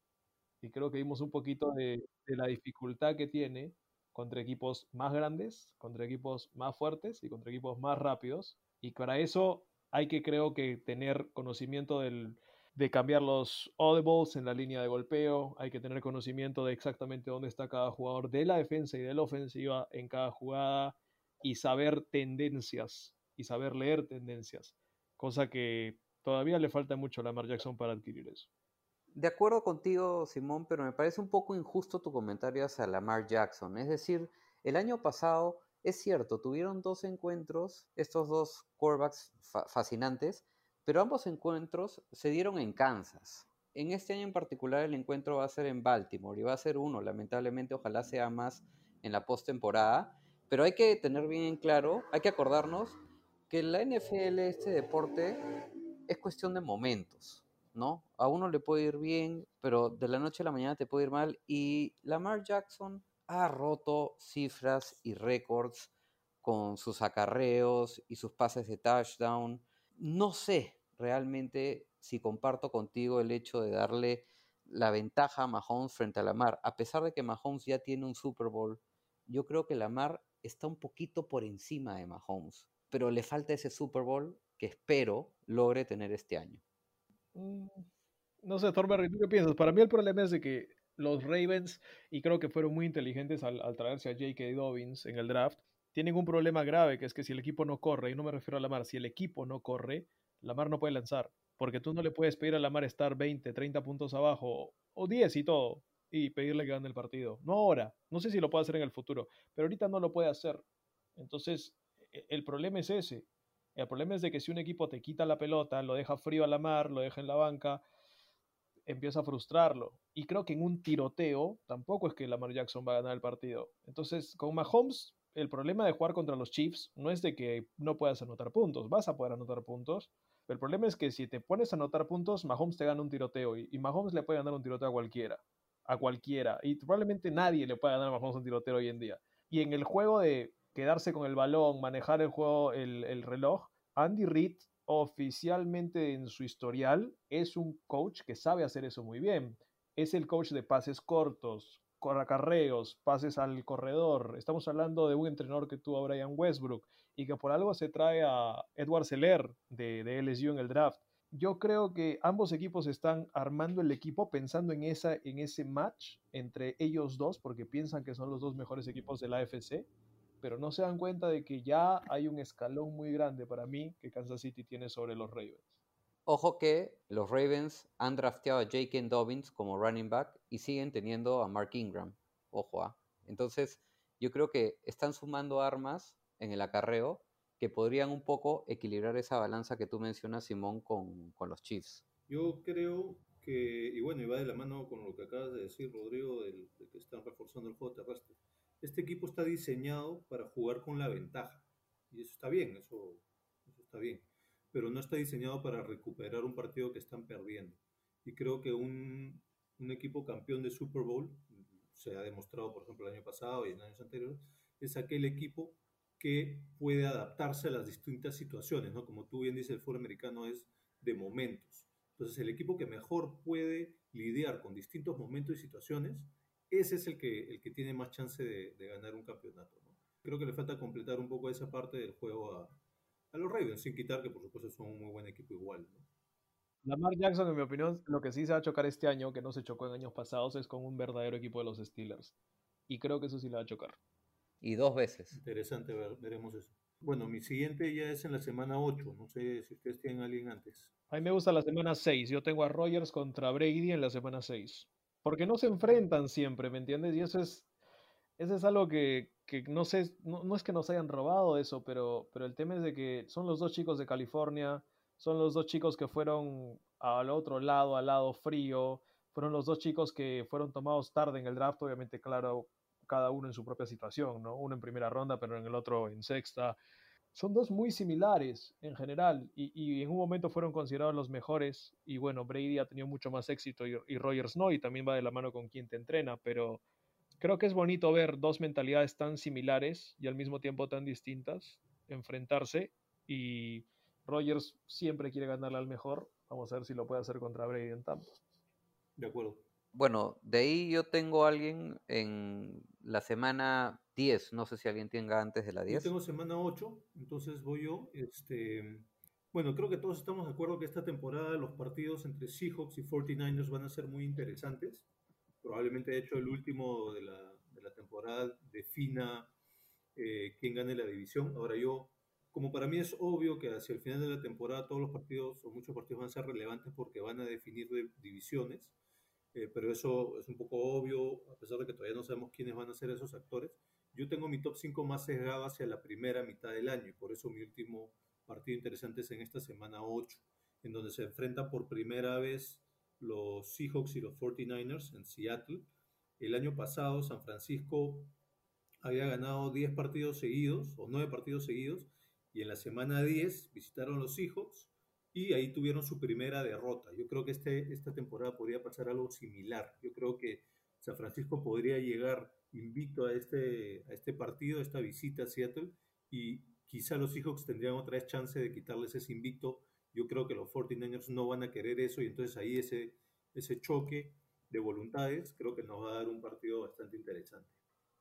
Speaker 1: Y creo que vimos un poquito de, de la dificultad que tiene contra equipos más grandes, contra equipos más fuertes y contra equipos más rápidos. Y para eso hay que creo que tener conocimiento del, de cambiar los audibles en la línea de golpeo, hay que tener conocimiento de exactamente dónde está cada jugador de la defensa y de la ofensiva en cada jugada y saber tendencias y saber leer tendencias, cosa que todavía le falta mucho a Lamar Jackson para adquirir eso.
Speaker 3: De acuerdo contigo, Simón, pero me parece un poco injusto tu comentario hacia Lamar Jackson. Es decir, el año pasado, es cierto, tuvieron dos encuentros, estos dos quarterbacks fa- fascinantes, pero ambos encuentros se dieron en Kansas. En este año en particular el encuentro va a ser en Baltimore y va a ser uno, lamentablemente, ojalá sea más en la postemporada, pero hay que tener bien en claro, hay que acordarnos que la NFL, este deporte, es cuestión de momentos, ¿no? A uno le puede ir bien, pero de la noche a la mañana te puede ir mal y Lamar Jackson ha roto cifras y récords con sus acarreos y sus pases de touchdown. No sé realmente si comparto contigo el hecho de darle la ventaja a Mahomes frente a Lamar. A pesar de que Mahomes ya tiene un Super Bowl, yo creo que Lamar está un poquito por encima de Mahomes, pero le falta ese Super Bowl que espero logre tener este año.
Speaker 1: Mm, No sé, Thorberry, ¿tú qué piensas? Para mí el problema es de que los Ravens, y creo que fueron muy inteligentes al, al traerse a J.K. Dobbins en el draft, tienen un problema grave, que es que si el equipo no corre, y no me refiero a Lamar, si el equipo no corre, Lamar no puede lanzar, porque tú no le puedes pedir a Lamar estar 20, 30 puntos abajo, o 10 y todo, y pedirle que gane el partido. No ahora, no sé si lo puede hacer en el futuro, pero ahorita no lo puede hacer. Entonces, e- el problema es ese. El problema es de que si un equipo te quita la pelota, lo deja frío a la mar, lo deja en la banca, empieza a frustrarlo. Y creo que en un tiroteo tampoco es que Lamar Jackson va a ganar el partido. Entonces, con Mahomes, el problema de jugar contra los Chiefs no es de que no puedas anotar puntos, vas a poder anotar puntos. Pero el problema es que si te pones a anotar puntos, Mahomes te gana un tiroteo y, y Mahomes le puede ganar un tiroteo a cualquiera. A cualquiera. Y probablemente nadie le pueda ganar a Mahomes un tiroteo hoy en día. Y en el juego de quedarse con el balón, manejar el juego, el, el reloj, Andy Reid oficialmente en su historial es un coach que sabe hacer eso muy bien. Es el coach de pases cortos, acarreos, pases al corredor. Estamos hablando de un entrenador que tuvo a Brian Westbrook y que por algo se trae a Edward Seller de, de LSU en el draft. yo creo que ambos equipos están armando el equipo pensando en, esa, en ese match entre ellos dos, porque piensan que son los dos mejores equipos de la AFC, pero no se dan cuenta de que ya hay un escalón muy grande para mí que Kansas City tiene sobre los Ravens.
Speaker 3: Ojo que los Ravens han drafteado a J.K. Dobbins como running back y siguen teniendo a Mark Ingram. Ojo, ¿ah? Entonces, yo creo que están sumando armas en el acarreo que podrían un poco equilibrar esa balanza que tú mencionas, Simón, con, con los Chiefs.
Speaker 2: Yo creo que, y bueno, y va de la mano con lo que acabas de decir, Rodrigo, del, de que están reforzando el juego terrestre. Este equipo está diseñado para jugar con la ventaja. Y eso está bien, eso, está bien. Pero no está diseñado para recuperar un partido que están perdiendo. Y creo que un, un equipo campeón de Super Bowl, se ha demostrado, por ejemplo, el año pasado y en años anteriores, es aquel equipo que puede adaptarse a las distintas situaciones, ¿no? Como tú bien dices, el fútbol americano es de momentos. Entonces, el equipo que mejor puede lidiar con distintos momentos y situaciones, ese es el que, el que tiene más chance de, de ganar un campeonato, ¿no? Creo que le falta completar un poco esa parte del juego a, a los Ravens, sin quitar que por supuesto son un muy buen equipo igual, ¿no?
Speaker 1: Lamar Jackson, en mi opinión, lo que sí se va a chocar este año, que no se chocó en años pasados, es con un verdadero equipo de los Steelers. Y creo que eso sí le va a chocar.
Speaker 3: Y dos veces.
Speaker 2: Interesante, ver, veremos eso. Bueno, mi siguiente ya es en la semana 8. No sé si ustedes tienen a alguien antes.
Speaker 1: A mí me gusta la semana 6. Yo tengo a Rogers contra Brady en la semana 6. Porque no se enfrentan siempre, ¿me entiendes? Y eso es, eso es algo que, que no sé, no, es que nos hayan robado eso, pero, pero el tema es de que son los dos chicos de California, son los dos chicos que fueron al otro lado, al lado frío, fueron los dos chicos que fueron tomados tarde en el draft, obviamente, claro, cada uno en su propia situación, ¿no? Uno en primera ronda, pero en el otro en sexta. Son dos muy similares en general y, y en un momento fueron considerados los mejores y bueno, Brady ha tenido mucho más éxito y, y Rogers no y también va de la mano con quien te entrena, pero creo que es bonito ver dos mentalidades tan similares y al mismo tiempo tan distintas enfrentarse y Rogers siempre quiere ganarle al mejor. Vamos a ver si lo puede hacer contra Brady en Tampa.
Speaker 2: De acuerdo.
Speaker 3: Bueno, de ahí yo tengo a alguien en la semana 10. No sé si alguien tenga antes de la 10.
Speaker 2: Yo tengo semana 8, entonces voy yo. Este, bueno, creo que todos estamos de acuerdo que esta temporada los partidos entre Seahawks y 49ers van a ser muy interesantes. Probablemente, de hecho, el último de la, de la temporada defina eh, quién gane la división. Ahora yo como para mí es obvio que hacia el final de la temporada todos los partidos o muchos partidos van a ser relevantes porque van a definir de divisiones, eh, pero eso es un poco obvio, a pesar de que todavía no sabemos quiénes van a ser esos actores. Yo tengo mi top 5 más sesgado hacia la primera mitad del año y por eso mi último partido interesante es en esta semana 8, en donde se enfrentan por primera vez los Seahawks y los 49ers en Seattle. El año pasado San Francisco había ganado 10 partidos seguidos o 9 partidos seguidos y en la semana 10 visitaron los Seahawks y ahí tuvieron su primera derrota. Yo creo que este, esta temporada podría pasar algo similar. Yo creo que San Francisco podría llegar invicto a este, a este partido, a esta visita a Seattle y quizá los Seahawks tendrían otra vez chance de quitarles ese invicto. Yo creo que los 49ers no van a querer eso y entonces ahí ese, ese choque de voluntades creo que nos va a dar un partido bastante interesante.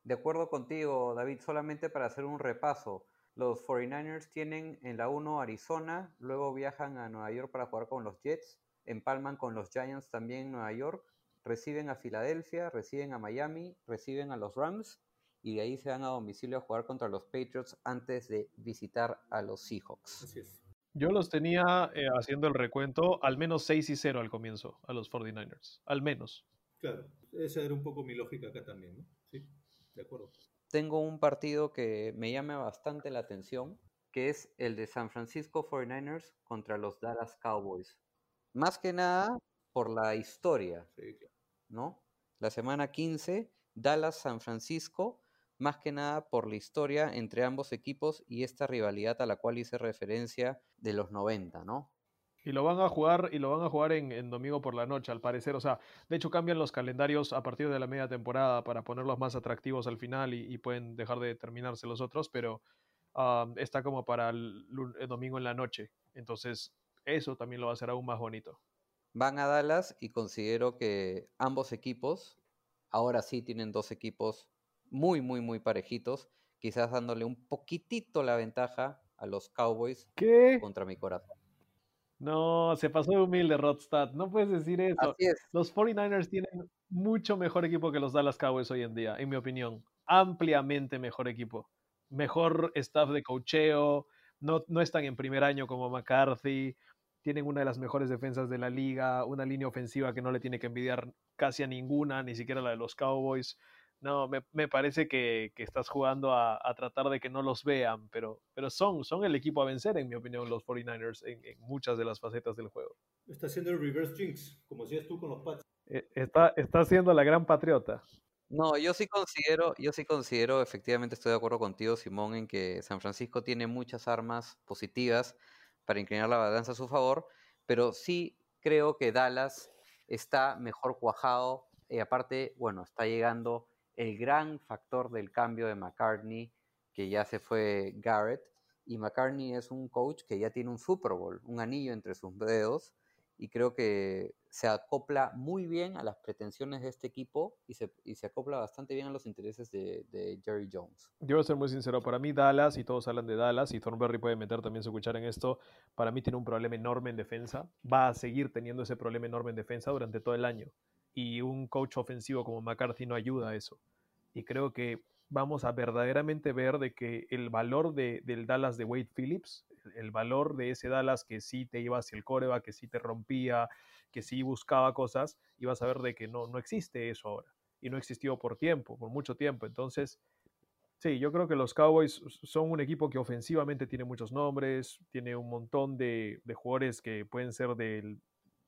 Speaker 3: De acuerdo contigo, David, solamente para hacer un repaso. Los 49ers tienen en la 1 Arizona, luego viajan a Nueva York para jugar con los Jets, empalman con los Giants también en Nueva York, reciben a Filadelfia, reciben a Miami, reciben a los Rams y de ahí se van a domicilio a jugar contra los Patriots antes de visitar a los Seahawks.
Speaker 2: Así es.
Speaker 1: Yo los tenía eh, haciendo el recuento al menos 6 y 0 al comienzo, a los 49ers. Al menos.
Speaker 2: Claro, esa era un poco mi lógica acá también, ¿no? Sí, de acuerdo
Speaker 3: tengo un partido que me llama bastante la atención, que es el de San Francisco 49ers contra los Dallas Cowboys. Más que nada por la historia,
Speaker 2: sí, claro.
Speaker 3: ¿no? La semana 15, Dallas-San Francisco, más que nada por la historia entre ambos equipos y esta rivalidad a la cual hice referencia de los 90, ¿no?
Speaker 1: Y lo van a jugar, y lo van a jugar en, en, domingo por la noche, al parecer. O sea, de hecho cambian los calendarios a partir de la media temporada para ponerlos más atractivos al final y, y pueden dejar de terminarse los otros, pero uh, está como para el, el, domingo en la noche. Entonces, eso también lo va a hacer aún más bonito.
Speaker 3: Van a Dallas y considero que ambos equipos, ahora sí tienen dos equipos muy, muy, muy parejitos, quizás dándole un poquitito la ventaja a los Cowboys
Speaker 1: ¿Qué?
Speaker 3: contra mi corazón.
Speaker 1: No, se pasó de humilde, Rodstad. No puedes decir eso.
Speaker 3: Así es.
Speaker 1: Los 49ers tienen mucho mejor equipo que los Dallas Cowboys hoy en día, en mi opinión. Ampliamente mejor equipo. Mejor staff de cocheo. No, no están en primer año como McCarthy. Tienen una de las mejores defensas de la liga. Una línea ofensiva que no le tiene que envidiar casi a ninguna, ni siquiera la de los Cowboys. No, me, me parece que, que estás jugando a, a tratar de que no los vean, pero, pero son, son el equipo a vencer, en mi opinión, los 49ers en, en muchas de las facetas del juego.
Speaker 2: Está haciendo el reverse jinx, como hacías tú con los Pats.
Speaker 1: Eh, Está, está siendo la gran patriota.
Speaker 3: No, yo sí considero, yo sí considero, efectivamente estoy de acuerdo contigo, Simón, en que San Francisco tiene muchas armas positivas para inclinar la balanza a su favor, pero sí creo que Dallas está mejor cuajado y aparte, bueno, está llegando el gran factor del cambio de McCartney, que ya se fue Garrett, y McCartney es un coach que ya tiene un Super Bowl, un anillo entre sus dedos, y creo que se acopla muy bien a las pretensiones de este equipo y se, y se acopla bastante bien a los intereses de, de Jerry Jones.
Speaker 1: Yo voy a ser muy sincero, para mí Dallas, y todos hablan de Dallas, y Thornberry puede meter también su cuchara en esto, para mí tiene un problema enorme en defensa, va a seguir teniendo ese problema enorme en defensa durante todo el año, y un coach ofensivo como McCarthy no ayuda a eso. Y creo que vamos a verdaderamente ver de que el valor de, del Dallas de Wade Phillips, el valor de ese Dallas que sí te iba hacia el coreback, que sí te rompía, que sí buscaba cosas, y a ver de que no, no existe eso ahora. Y no existió por tiempo, por mucho tiempo. Entonces, sí, yo creo que los Cowboys son un equipo que ofensivamente tiene muchos nombres, tiene un montón de, de jugadores que pueden ser de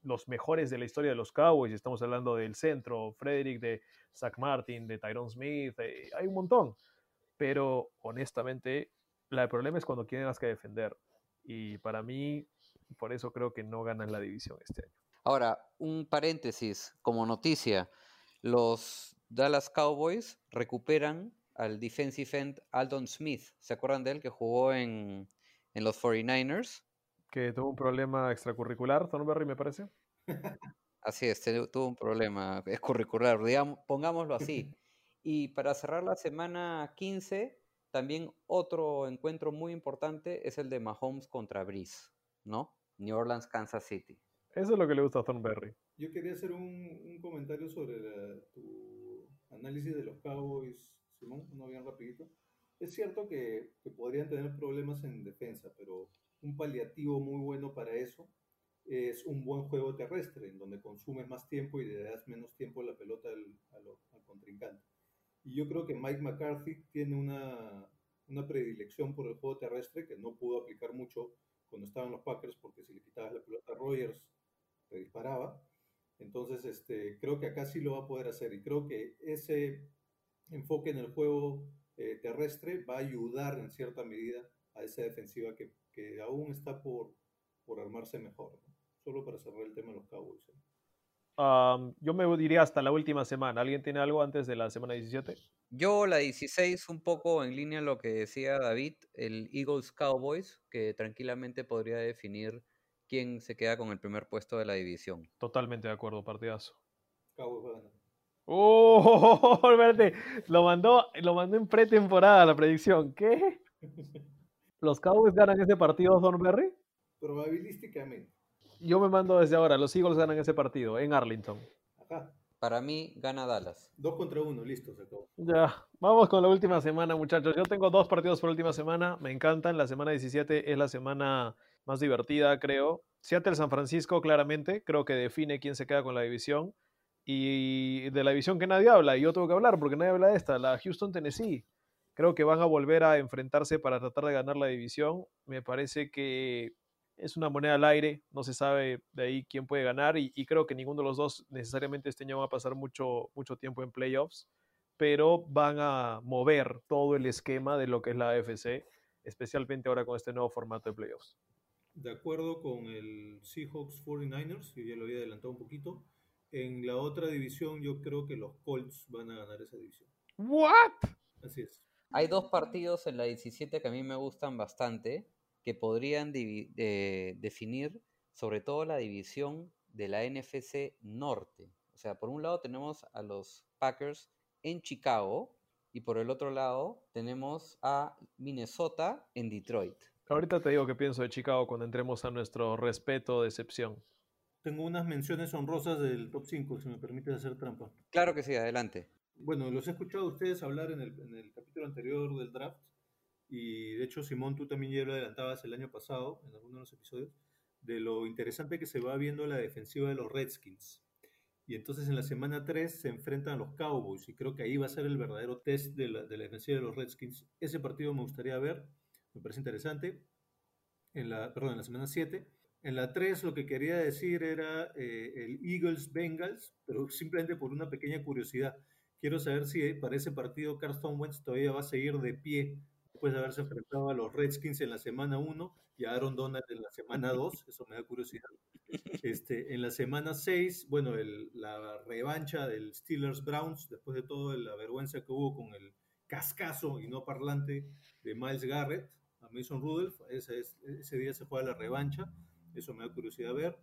Speaker 1: los mejores de la historia de los Cowboys. Estamos hablando del centro, Frederick, de Zach Martin, de Tyrone Smith, eh, hay un montón. Pero honestamente, la, el problema es cuando tienes que defender. Y para mí, por eso creo que no ganan la división este año.
Speaker 3: Ahora, un paréntesis como noticia. Los Dallas Cowboys recuperan al defensive end Aldon Smith. ¿Se acuerdan de él que jugó en, en los 49ers?
Speaker 1: Que tuvo un problema extracurricular, Thornberry, me parece.
Speaker 3: Así es, tuvo un problema extracurricular, digamos, pongámoslo así. Y para cerrar la semana 15, también otro encuentro muy importante es el de Mahomes contra Breeze, ¿no? New Orleans, Kansas City.
Speaker 1: Eso es lo que le gusta a Thornberry.
Speaker 2: Yo quería hacer un, un comentario sobre la- tu análisis de los Cowboys, Simón, uno bien rapidito. Es cierto que, que podrían tener problemas en defensa, pero un paliativo muy bueno para eso es un buen juego terrestre, en donde consumes más tiempo y le das menos tiempo la pelota al contrincante. Y yo creo que Mike McCarthy tiene una, una predilección por el juego terrestre que no pudo aplicar mucho cuando estaban los Packers, porque si le quitabas la pelota a Rogers, te disparaba. Entonces, este, creo que acá sí lo va a poder hacer y creo que ese enfoque en el juego eh, terrestre va a ayudar en cierta medida a esa defensiva que, que aún está por, por armarse mejor. ¿no? Solo para cerrar el tema de los Cowboys. ¿eh?
Speaker 1: Um, yo me diría hasta la última semana. ¿Alguien tiene algo antes de la semana 17?
Speaker 3: Yo la 16, un poco en línea a lo que decía David, el Eagles Cowboys, que tranquilamente podría definir quién se queda con el primer puesto de la división.
Speaker 1: Totalmente de acuerdo, partidazo.
Speaker 2: Cowboys va a ganar.
Speaker 1: ¡Oh! Espérate, lo mandó, lo mandó en pretemporada la predicción. ¿Qué? ¿Los Cowboys ganan ese partido, Thornberry?
Speaker 2: Probabilísticamente.
Speaker 1: Yo me mando desde ahora. Los Eagles ganan ese partido en Arlington.
Speaker 2: Ajá.
Speaker 3: Para mí, gana Dallas.
Speaker 2: Dos contra uno, listo, se acabó.
Speaker 1: Ya, vamos con la última semana, muchachos. Yo tengo dos partidos por última semana. Me encantan. La semana 17 es la semana más divertida, creo. Seattle San Francisco, claramente. Creo que define quién se queda con la división. Y de la división que nadie habla, y yo tengo que hablar porque nadie habla de esta, la Houston Tennessee. Creo que van a volver a enfrentarse para tratar de ganar la división. Me parece que es una moneda al aire, no se sabe de ahí quién puede ganar y, y creo que ninguno de los dos necesariamente este año va a pasar mucho, mucho tiempo en playoffs, pero van a mover todo el esquema de lo que es la AFC, especialmente ahora con este nuevo formato de playoffs.
Speaker 2: De acuerdo con el Seahawks 49ers, que ya lo había adelantado un poquito, en la otra división yo creo que los Colts van a ganar esa división.
Speaker 1: ¿What?
Speaker 2: Así es.
Speaker 3: Hay dos partidos en la 17 que a mí me gustan bastante, que podrían eh, definir sobre todo la división de la NFC Norte. O sea, por un lado tenemos a los Packers en Chicago y por el otro lado tenemos a Minnesota en Detroit.
Speaker 1: Ahorita te digo qué pienso de Chicago cuando entremos a nuestro respeto, decepción.
Speaker 2: Tengo unas menciones honrosas del top 5, si me permites hacer trampa.
Speaker 3: Claro que sí, adelante.
Speaker 2: Bueno, los he escuchado a ustedes hablar en el, capítulo anterior del draft. Y de hecho, Simón, tú también ya lo adelantabas el año pasado, en alguno de los episodios, de lo interesante que se va viendo la defensiva de los Redskins. Y entonces en la semana 3 se enfrentan a los Cowboys y creo que ahí va a ser el verdadero test de la, de la defensiva de los Redskins. Ese partido me gustaría ver, me parece interesante. En la, perdón, en la semana 7. En la 3 lo que quería decir era eh, el Eagles Bengals, pero simplemente por una pequeña curiosidad. Quiero saber si para ese partido Carson Wentz todavía va a seguir de pie después de haberse enfrentado a los Redskins en la semana 1 y a Aaron Donald en la semana 2. Eso me da curiosidad. Este, en la semana 6, bueno, el- la revancha del Steelers Browns, después de toda la vergüenza que hubo con el cascazo y no parlante de Miles Garrett a Mason Rudolph, ese, es- ese día se juega la revancha, eso me da curiosidad ver.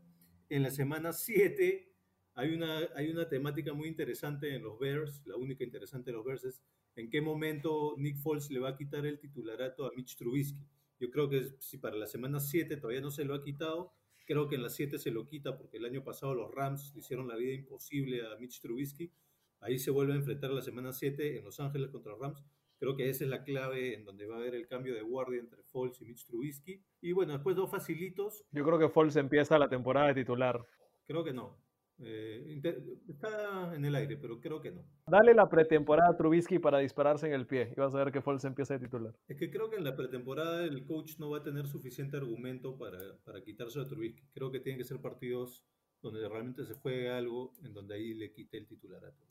Speaker 2: En la semana 7 hay una, hay una temática muy interesante en los Bears, la única interesante de los Bears es en qué momento Nick Foles le va a quitar el titularato a Mitch Trubisky. Yo creo que si para la semana 7 todavía no se lo ha quitado, creo que en la 7 se lo quita porque el año pasado los Rams le hicieron la vida imposible a Mitch Trubisky. Ahí se vuelve a enfrentar la semana 7 en Los Ángeles contra los Rams. Creo que esa es la clave en donde va a haber el cambio de guardia entre Foles y Mitch Trubisky. Y bueno, después dos facilitos.
Speaker 1: Yo creo que Foles empieza la temporada de titular.
Speaker 2: Creo que no. Eh, está en el aire, pero creo que no.
Speaker 1: Dale la pretemporada a Trubisky para dispararse en el pie y vas a ver que Foles empieza de titular.
Speaker 2: Es que creo que en la pretemporada el coach no va a tener suficiente argumento para, para quitarse a Trubisky. Creo que tienen que ser partidos donde realmente se juegue algo en donde ahí le quite el titularato.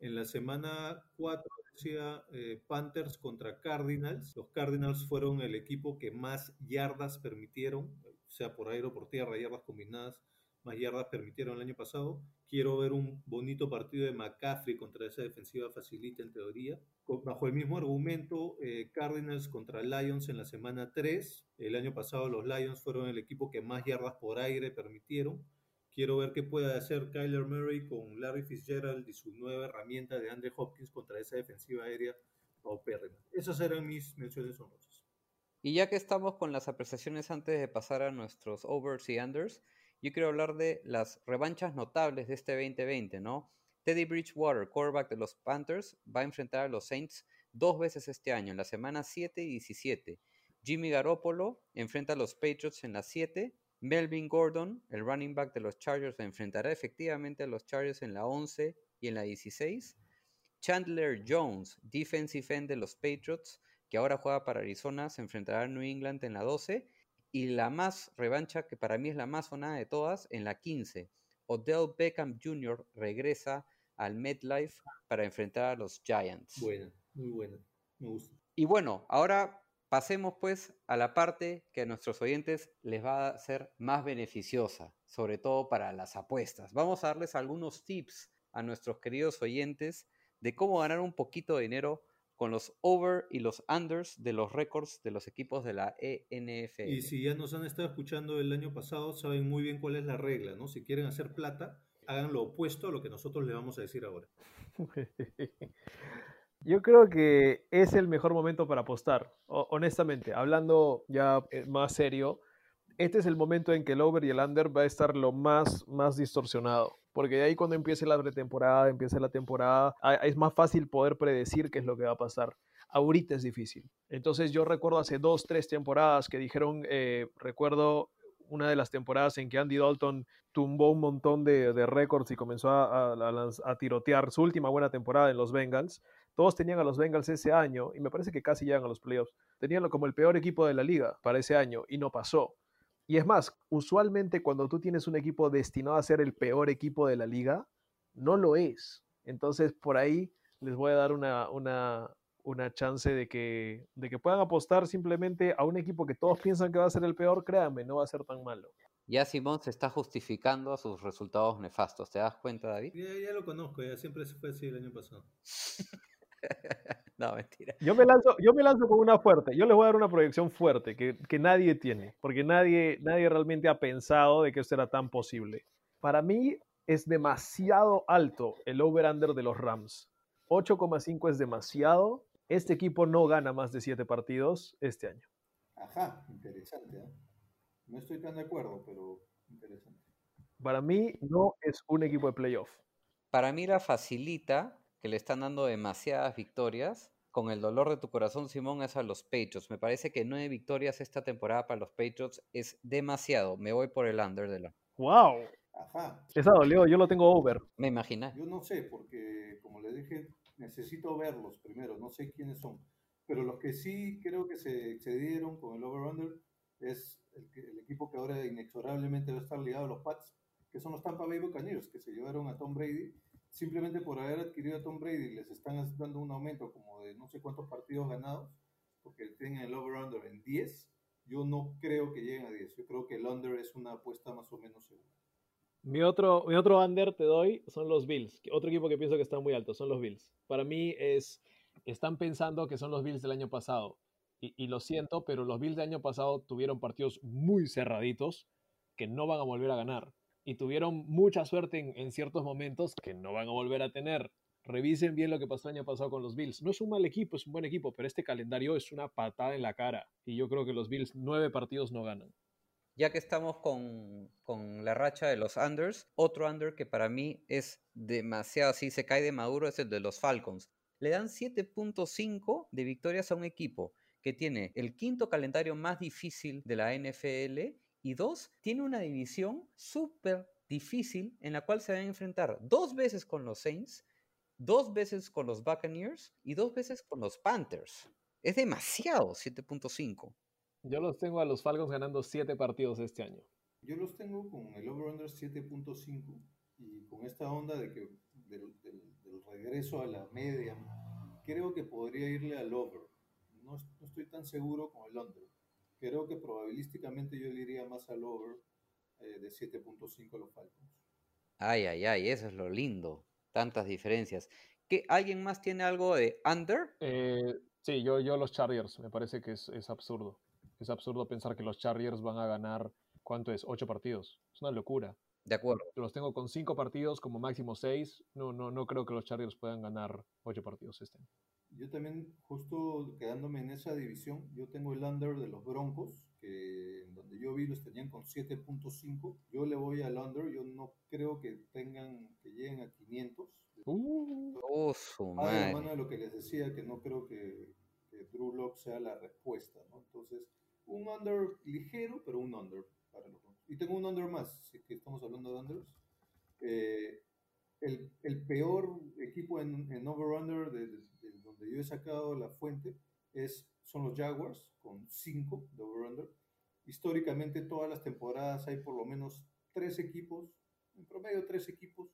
Speaker 2: En la semana 4 decía eh, Panthers contra Cardinals. Los Cardinals fueron el equipo que más yardas permitieron, sea por aire o por tierra, yardas combinadas, más yardas permitieron el año pasado. Quiero ver un bonito partido de McCaffrey contra esa defensiva facilita en teoría. Bajo el mismo argumento, eh, Cardinals contra Lions en la semana 3. El año pasado los Lions fueron el equipo que más yardas por aire permitieron. Quiero ver qué puede hacer Kyler Murray con Larry Fitzgerald y su nueva herramienta de Andre Hopkins contra esa defensiva aérea paupérrima. Esas eran mis menciones honrosas.
Speaker 3: Y ya que estamos con las apreciaciones antes de pasar a nuestros overs y unders, yo quiero hablar de las revanchas notables de este 2020, ¿no? Teddy Bridgewater, quarterback de los Panthers, va a enfrentar a los Saints dos veces este año, en la semana 7 y 17. Jimmy Garoppolo enfrenta a los Patriots en la 7. Melvin Gordon, el running back de los Chargers, enfrentará efectivamente a los Chargers en la 11 y en la 16. Chandler Jones, defensive end de los Patriots, que ahora juega para Arizona, se enfrentará a New England en la 12. Y la más revancha, que para mí es la más sonada de todas, en la 15. Odell Beckham Jr. regresa al MetLife para enfrentar a los Giants.
Speaker 2: Buena, muy buena. Me gusta.
Speaker 3: Y bueno, ahora pasemos pues a la parte que a nuestros oyentes les va a ser más beneficiosa, sobre todo para las apuestas. Vamos a darles algunos tips a nuestros queridos oyentes de cómo ganar un poquito de dinero con los over y los unders de los récords de los equipos de la E ENFL.
Speaker 2: Y si ya nos han estado escuchando el año pasado, saben muy bien cuál es la regla, ¿no? Si quieren hacer plata, hagan lo opuesto a lo que nosotros les vamos a decir ahora.
Speaker 1: Yo creo que es el mejor momento para apostar. Honestamente, hablando ya eh, más serio, este es el momento en que el over y el under va a estar lo más, más distorsionado. Porque de ahí cuando empiece la pretemporada, empiece la temporada, es más fácil poder predecir qué es lo que va a pasar. Ahorita es difícil. Entonces yo recuerdo hace dos, tres temporadas que dijeron, eh, recuerdo una de las temporadas en que Andy Dalton tumbó un montón de, de récords y comenzó a, a- a tirotear su última buena temporada en los Bengals. Todos tenían a los Bengals ese año y me parece que casi llegan a los playoffs. Tenían como el peor equipo de la liga para ese año y no pasó. Y es más, usualmente cuando tú tienes un equipo destinado a ser el peor equipo de la liga, no lo es. Entonces por ahí les voy a dar una, una, una chance de que, de que puedan apostar simplemente a un equipo que todos piensan que va a ser el peor, créanme, no va a ser tan malo.
Speaker 3: Ya Simón se está justificando a sus resultados nefastos. ¿Te das cuenta, David?
Speaker 2: Ya, ya lo conozco, ya siempre se fue así el año pasado.
Speaker 3: no, mentira.
Speaker 1: Yo me lanzo, yo me lanzo con una fuerte. Yo les voy a dar una proyección fuerte que, que nadie tiene, porque nadie, nadie realmente ha pensado de que esto era tan posible. Para mí es demasiado alto el over-under de los Rams. 8,5 es demasiado. Este equipo no gana más de 7 partidos este año.
Speaker 2: Ajá, interesante. ¿eh? No estoy tan de acuerdo, pero interesante.
Speaker 1: Para mí no es un equipo de playoff.
Speaker 3: Para mí la facilita, que le están dando demasiadas victorias. Con el dolor de tu corazón, Simón, es a los Patriots. Me parece que nueve victorias esta temporada para los Patriots es demasiado. Me voy por el under de la.
Speaker 1: ¡Wow!
Speaker 2: Ajá.
Speaker 1: Esa dolió, yo lo tengo over.
Speaker 3: Me imaginé.
Speaker 2: Yo no sé, porque como le dije, necesito verlos primero, no sé quiénes son. Pero los que sí creo que se excedieron con el over-under es el, que- el equipo que ahora inexorablemente va a estar ligado a los Pats, que son los Tampa Bay Buccaneers, que se llevaron a Tom Brady. Simplemente por haber adquirido a Tom Brady les están dando un aumento como de no sé cuántos partidos ganados, porque tienen el over-under en 10. Yo no creo que lleguen a 10. Yo creo que el under es una apuesta más o menos segura.
Speaker 1: Mi otro, mi otro under te doy son los Bills. Otro equipo que pienso que está muy alto son los Bills. Para mí es, están pensando que son los Bills del año pasado. Y lo siento, pero los Bills del año pasado tuvieron partidos muy cerraditos que no van a volver a ganar. Y tuvieron mucha suerte en, en ciertos momentos que no van a volver a tener. Revisen bien lo que pasó el año pasado con los Bills. No es un mal equipo, es un buen equipo, pero este calendario es una patada en la cara. Y yo creo que los Bills nueve partidos no ganan.
Speaker 3: Ya que estamos con, con la racha de los unders, otro under que para mí es demasiado, así se cae de maduro, es el de los Falcons. Le dan 7.5 de victorias a un equipo que tiene el quinto calendario más difícil de la NFL y dos, tiene una división súper difícil en la cual se van a enfrentar dos veces con los Saints, dos veces con los Buccaneers y dos veces con los Panthers. Es demasiado 7.5.
Speaker 1: Yo los tengo a los Falcons ganando siete partidos este año.
Speaker 2: Yo los tengo con el over-under 7.5 y con esta onda de que del, del- del regreso a la media, creo que podría irle al over. No, no estoy tan seguro con el under. Creo que probabilísticamente yo le iría más al over eh, de 7.5 a los Falcons.
Speaker 3: Ay, ay, ay, eso es lo lindo. Tantas diferencias. ¿Qué, ¿Alguien más tiene algo de under?
Speaker 1: Eh, sí, yo, yo los Chargers, me parece que es, es absurdo. Es absurdo pensar que los Chargers van a ganar, ¿cuánto es? Ocho partidos. Es una locura.
Speaker 3: De acuerdo.
Speaker 1: Los tengo con cinco partidos, como máximo seis. No, no, no creo que los Chargers puedan ganar ocho partidos este año.
Speaker 2: Yo también, justo quedándome en esa división, yo tengo el under de los Broncos, que en donde yo vi los tenían con 7.5. Yo le voy al under, yo no creo que tengan, que lleguen a 500.
Speaker 1: Uh,
Speaker 3: Oh, su madre.
Speaker 2: de lo que les decía, que no creo que, que Drew Lock sea la respuesta, ¿no? Entonces, un under ligero, pero un under para los Broncos. Y tengo un under más, si que estamos hablando de unders. Eh, el, el peor equipo en, en over-under de, de- de donde yo he sacado la fuente es, son los Jaguars, con 5 de over-under. Históricamente, todas las temporadas hay por lo menos tres equipos, en promedio tres equipos,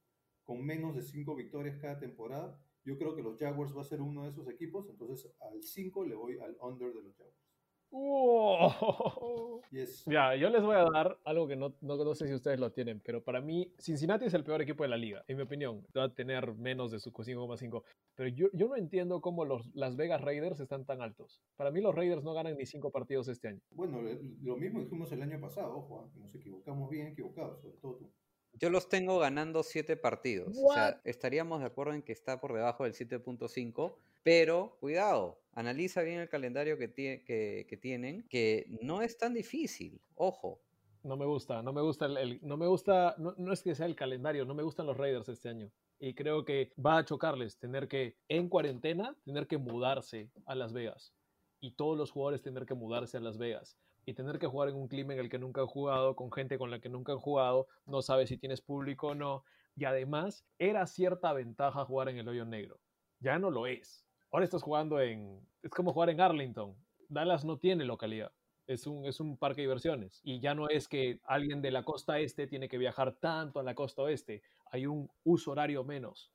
Speaker 2: con menos de 5 victorias cada temporada. Yo creo que los Jaguars va a ser uno de esos equipos, entonces al 5 le voy al under de los Jaguars.
Speaker 1: Uh.
Speaker 2: Yes.
Speaker 1: Ya, yo les voy a dar algo que no, no, no sé si ustedes lo tienen, pero para mí Cincinnati es el peor equipo de la liga, en mi opinión. Va a tener menos de su 5,5. Pero yo, yo no entiendo cómo los Las Vegas Raiders están tan altos. Para mí los Raiders no ganan ni cinco partidos este año.
Speaker 2: Bueno, le- lo mismo dijimos el año pasado, ojo, que nos equivocamos bien equivocados, sobre todo tú.
Speaker 3: Yo los tengo ganando 7 partidos. O sea, estaríamos de acuerdo en que está por debajo del 7.5. Pero, cuidado, analiza bien el calendario que, tie- que, que tienen, que no es tan difícil. Ojo.
Speaker 1: No me gusta, no me gusta el, el- no me gusta, no, no es que sea el calendario, no me gustan los Raiders este año. Y creo que va a chocarles tener que, en cuarentena, tener que mudarse a Las Vegas. Y todos los jugadores tener que mudarse a Las Vegas. Y tener que jugar en un clima en el que nunca han jugado, con gente con la que nunca han jugado, no sabes si tienes público o no. Y además, era cierta ventaja jugar en el hoyo negro. Ya no lo es. Ahora estás jugando en... Es como jugar en Arlington. Dallas no tiene localidad es un, es un parque de diversiones. Y ya no es que alguien de la costa este tiene que viajar tanto a la costa oeste. Hay un uso horario menos.